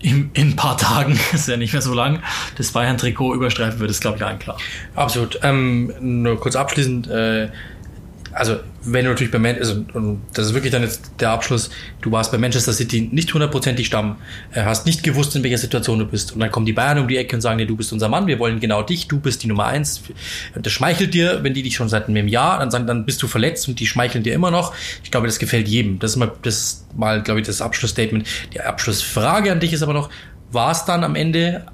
in, in ein paar Tagen, ist ja nicht mehr so lang, das Bayern-Trikot überstreifen wird, ist glaube ich allen klar. Absolut. Ähm, nur kurz abschließend, äh, also wenn du natürlich bei Man also und das ist wirklich dann jetzt der Abschluss, du warst bei Manchester City nicht hundertprozentig Stamm, äh, hast nicht gewusst, in welcher Situation du bist. Und dann kommen die Bayern um die Ecke und sagen dir, du bist unser Mann, wir wollen genau dich, du bist die Nummer eins. Das schmeichelt dir, wenn die dich schon seit einem Jahr, dann sagen, dann bist du verletzt und die schmeicheln dir immer noch. Ich glaube, das gefällt jedem. Das ist mal, das ist mal, glaube ich, das Abschlussstatement. Die Abschlussfrage an dich ist aber noch, war es dann am Ende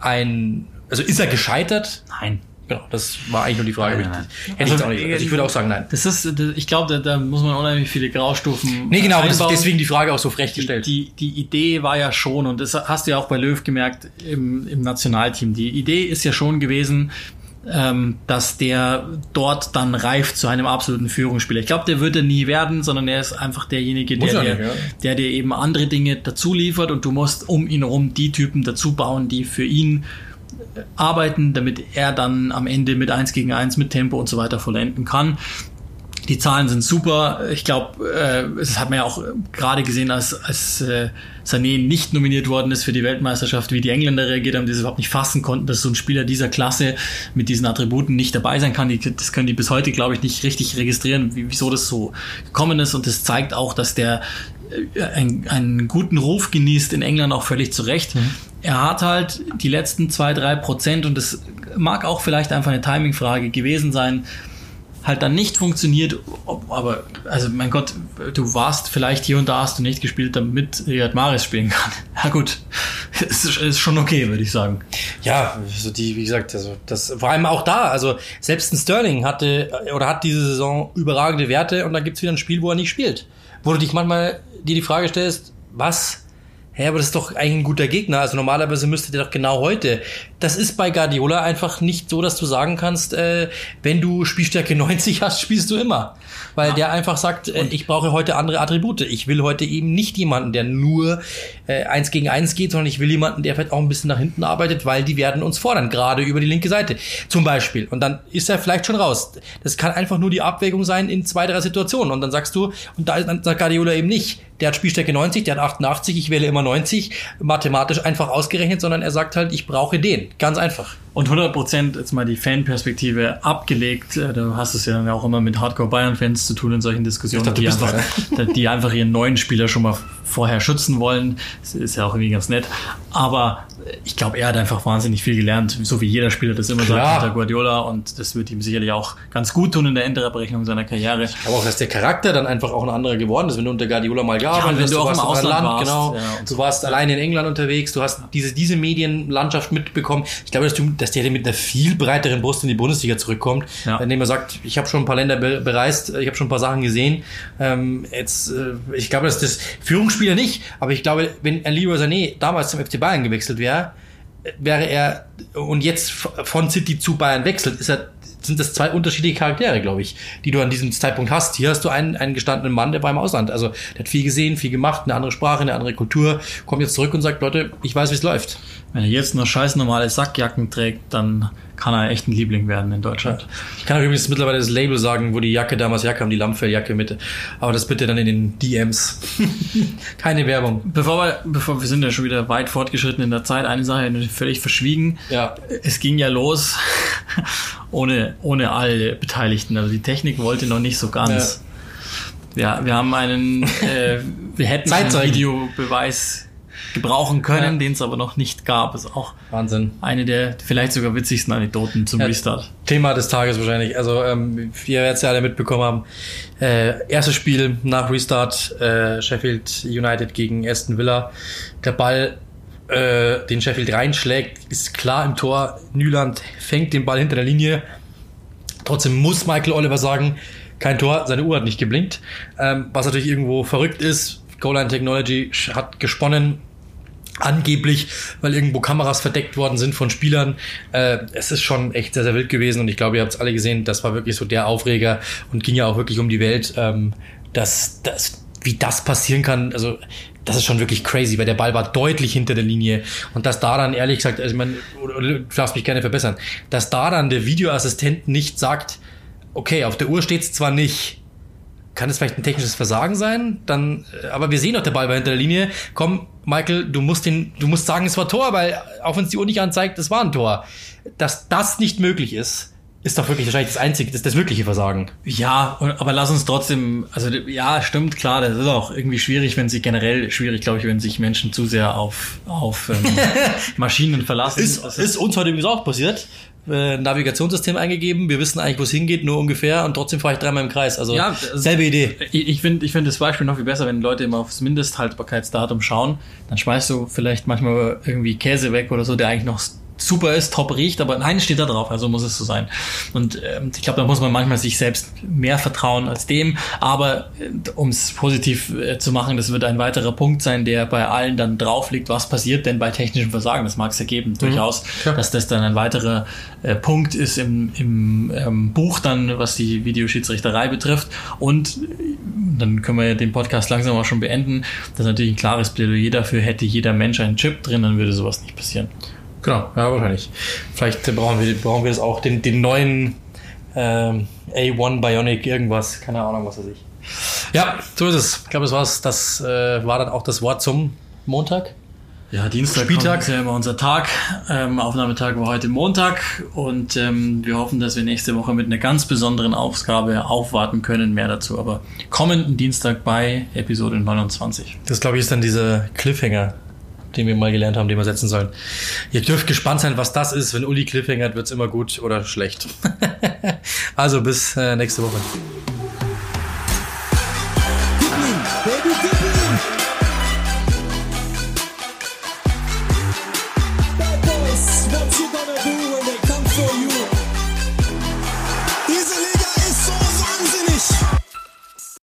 ein, also ist er gescheitert? Nein. Genau, das war eigentlich nur die Frage. Nein, nein, Hätte nein. ich, jetzt Also, auch nicht, also ich würde auch sagen, nein. Das ist, das- ich glaube, da, da muss man unheimlich viele Graustufen. Nee, genau, das ist einbauen. deswegen die Frage auch so frech gestellt. Die, die Idee war ja schon, und das hast du ja auch bei Löw gemerkt im, im Nationalteam, die Idee ist ja schon gewesen, ähm, dass der dort dann reift zu einem absoluten Führungsspieler. Ich glaube, der wird er nie werden, sondern er ist einfach derjenige, der, er dir, nicht, ja. der dir eben andere Dinge dazu liefert und du musst um ihn herum die Typen dazu bauen, die für ihn äh, arbeiten, damit er dann am Ende mit eins gegen eins mit Tempo und so weiter vollenden kann. Die Zahlen sind super. Ich glaube, äh, es hat man ja auch gerade gesehen, als, als äh, Sané nicht nominiert worden ist für die Weltmeisterschaft, wie die Engländer reagiert haben, die das überhaupt nicht fassen konnten, dass so ein Spieler dieser Klasse mit diesen Attributen nicht dabei sein kann. Die, das können die bis heute, glaube ich, nicht richtig registrieren, wie, wieso das so gekommen ist. Und das zeigt auch, dass der einen, einen guten Ruf genießt in England auch völlig zu Recht. Er hat halt die letzten zwei, drei Prozent und das mag auch vielleicht einfach eine Timingfrage gewesen sein, halt dann nicht funktioniert, aber also mein Gott, du warst vielleicht hier und da hast du nicht gespielt, damit Riyad Mahrez spielen kann. Ja gut, ist, ist schon okay, würde ich sagen. Ja, also die, wie gesagt, also das vor allem auch da, also selbst ein Sterling hatte äh, oder hat diese Saison überragende Werte und dann gibt's wieder ein Spiel, wo er nicht spielt. Wo du dich manchmal dir die Frage stellst, was? Hä, aber das ist doch eigentlich ein guter Gegner. Also normalerweise müsste der doch genau heute. Das ist bei Guardiola einfach nicht so, dass du sagen kannst, äh, wenn du Spielstärke 90 hast, spielst du immer. Weil der einfach sagt, äh, ich brauche heute andere Attribute. Ich will heute eben nicht jemanden, der nur äh, eins gegen eins geht, sondern ich will jemanden, der vielleicht auch ein bisschen nach hinten arbeitet, weil die werden uns fordern, gerade über die linke Seite zum Beispiel. Und dann ist er vielleicht schon raus. Das kann einfach nur die Abwägung sein in zwei, drei Situationen. Und dann sagst du, und da ist, dann sagt Guardiola eben nicht, der hat Spielstärke 90, der hat 88, ich wähle immer 90, mathematisch einfach ausgerechnet, sondern er sagt halt, ich brauche den. Ganz einfach. Und 100% jetzt mal die Fanperspektive abgelegt, äh, da hast du es ja dann auch immer mit Hardcore-Bayern-Fans zu tun in solchen Diskussionen, dachte, die, du einfach, die einfach ihren neuen Spieler schon mal vorher schützen wollen. Das ist ja auch irgendwie ganz nett. Aber ich glaube, er hat einfach wahnsinnig viel gelernt, so wie jeder Spieler das immer Klar. sagt unter Guardiola. Und das wird ihm sicherlich auch ganz gut tun in der Endabrechnung seiner Karriere. Aber auch, dass der Charakter dann einfach auch ein anderer geworden ist, wenn du unter Guardiola mal gearbeitet wenn hast, du auch warst im Ausland warst, genau. ja, und du warst alleine in England unterwegs, du hast diese, diese Medienlandschaft mitbekommen. Ich glaube, dass, du, dass der mit einer viel breiteren Brust in die Bundesliga zurückkommt, Ja. indem er sagt, ich habe schon ein paar Länder be bereist, ich habe schon ein paar Sachen gesehen. Ähm, jetzt, äh, ich glaube, dass das Führungsspieler nicht, aber ich glaube, wenn Leroy Sané damals zum FC Bayern gewechselt wäre, wäre er und jetzt von City zu Bayern wechselt, ist er, sind das zwei unterschiedliche Charaktere, glaube ich, die du an diesem Zeitpunkt hast. Hier hast du einen, einen gestandenen Mann, der war im Ausland. Also der hat viel gesehen, viel gemacht, eine andere Sprache, eine andere Kultur, kommt jetzt zurück und sagt, Leute, ich weiß, wie es läuft. Wenn er jetzt noch scheiß normale Sackjacken trägt, dann kann er echt ein Liebling werden in Deutschland. Ich kann auch übrigens mittlerweile das Label sagen, wo die Jacke damals herkam, die Lammfelljacke mit. Aber das bitte dann in den DMs. Keine Werbung. Bevor wir, bevor wir sind ja schon wieder weit fortgeschritten in der Zeit, eine Sache völlig verschwiegen. Ja. Es ging ja los ohne, ohne alle Beteiligten. Also die Technik wollte noch nicht so ganz. Ja, wir haben einen, äh, wir hätten einen. Videobeweis gebrauchen können, Ja. den es aber noch nicht gab. Ist auch Wahnsinn. eine der vielleicht sogar witzigsten Anekdoten zum Ja. Restart. Thema des Tages wahrscheinlich. Also ähm, wir werden es ja alle mitbekommen haben. Äh, erstes Spiel nach Restart äh, Sheffield United gegen Aston Villa. Der Ball, äh, den Sheffield reinschlägt, ist klar im Tor. Nyland fängt den Ball hinter der Linie. Trotzdem muss Michael Oliver sagen, kein Tor, seine Uhr hat nicht geblinkt. Ähm, was natürlich irgendwo verrückt ist. Goal Line Technology hat gesponnen angeblich, weil irgendwo Kameras verdeckt worden sind von Spielern. Äh, es ist schon echt sehr, sehr wild gewesen und ich glaube, ihr habt es alle gesehen, das war wirklich so der Aufreger und ging ja auch wirklich um die Welt, ähm, dass, dass wie das passieren kann, also das ist schon wirklich crazy, weil der Ball war deutlich hinter der Linie. Und dass da dann ehrlich gesagt, also ich meine, du darfst mich gerne verbessern, dass da dann der Videoassistent nicht sagt, okay, auf der Uhr steht es zwar nicht, kann es vielleicht ein technisches Versagen sein? Dann, äh, aber wir sehen doch, der Ball war hinter der Linie. Komm, Michael, du musst den, du musst sagen, es war Tor, weil auch wenn es die Uhr nicht anzeigt, es war ein Tor. Dass das nicht möglich ist, ist doch wirklich wahrscheinlich das einzige, das, das wirkliche Versagen. Ja, aber lass uns trotzdem, also ja, stimmt, klar, das ist auch irgendwie schwierig, wenn sich generell schwierig, glaube ich, wenn sich Menschen zu sehr auf, auf ähm, Maschinen verlassen. Ist, also, ist uns heute übrigens auch passiert äh, Navigationssystem eingegeben, wir wissen eigentlich, wo es hingeht, nur ungefähr und trotzdem fahre ich dreimal im Kreis. Also Ja, selbe Idee. Ich, ich finde ich find das Beispiel noch viel besser, wenn Leute immer aufs Mindesthaltbarkeitsdatum schauen, dann schmeißt du vielleicht manchmal irgendwie Käse weg oder so, der eigentlich noch super ist, top riecht, aber nein, steht da drauf, also muss es so sein. Und ähm, ich glaube, da muss man manchmal sich selbst mehr vertrauen als dem, aber äh, um es positiv äh, zu machen, das wird ein weiterer Punkt sein, der bei allen dann drauf liegt, was passiert denn bei technischem Versagen, das mag es ergeben, durchaus, klar. dass das dann ein weiterer äh, Punkt ist im, im ähm, Buch dann, was die Videoschiedsrichterei betrifft und äh, dann können wir ja den Podcast langsam auch schon beenden, dass natürlich ein klares Plädoyer dafür hätte jeder Mensch einen Chip drin, dann würde sowas nicht passieren. Genau, ja, wahrscheinlich. Vielleicht brauchen wir, brauchen wir das auch, den, den neuen ähm, A1 Bionic, irgendwas, keine Ahnung, was weiß ich. Ja, so ist es. Ich glaube, das war's. Das äh, war dann auch das Wort zum Montag. Ja, Dienstag Spieltag. ist ja immer unser Tag. Ähm, Aufnahmetag war heute Montag und ähm, wir hoffen, dass wir nächste Woche mit einer ganz besonderen Aufgabe aufwarten können. Mehr dazu aber kommenden Dienstag bei Episode 29. Das, glaube ich, ist dann dieser Cliffhanger, den wir mal gelernt haben, den wir setzen sollen. Ihr dürft gespannt sein, was das ist. Wenn Uli Cliffhanger wird's immer gut oder schlecht. also bis äh, nächste Woche.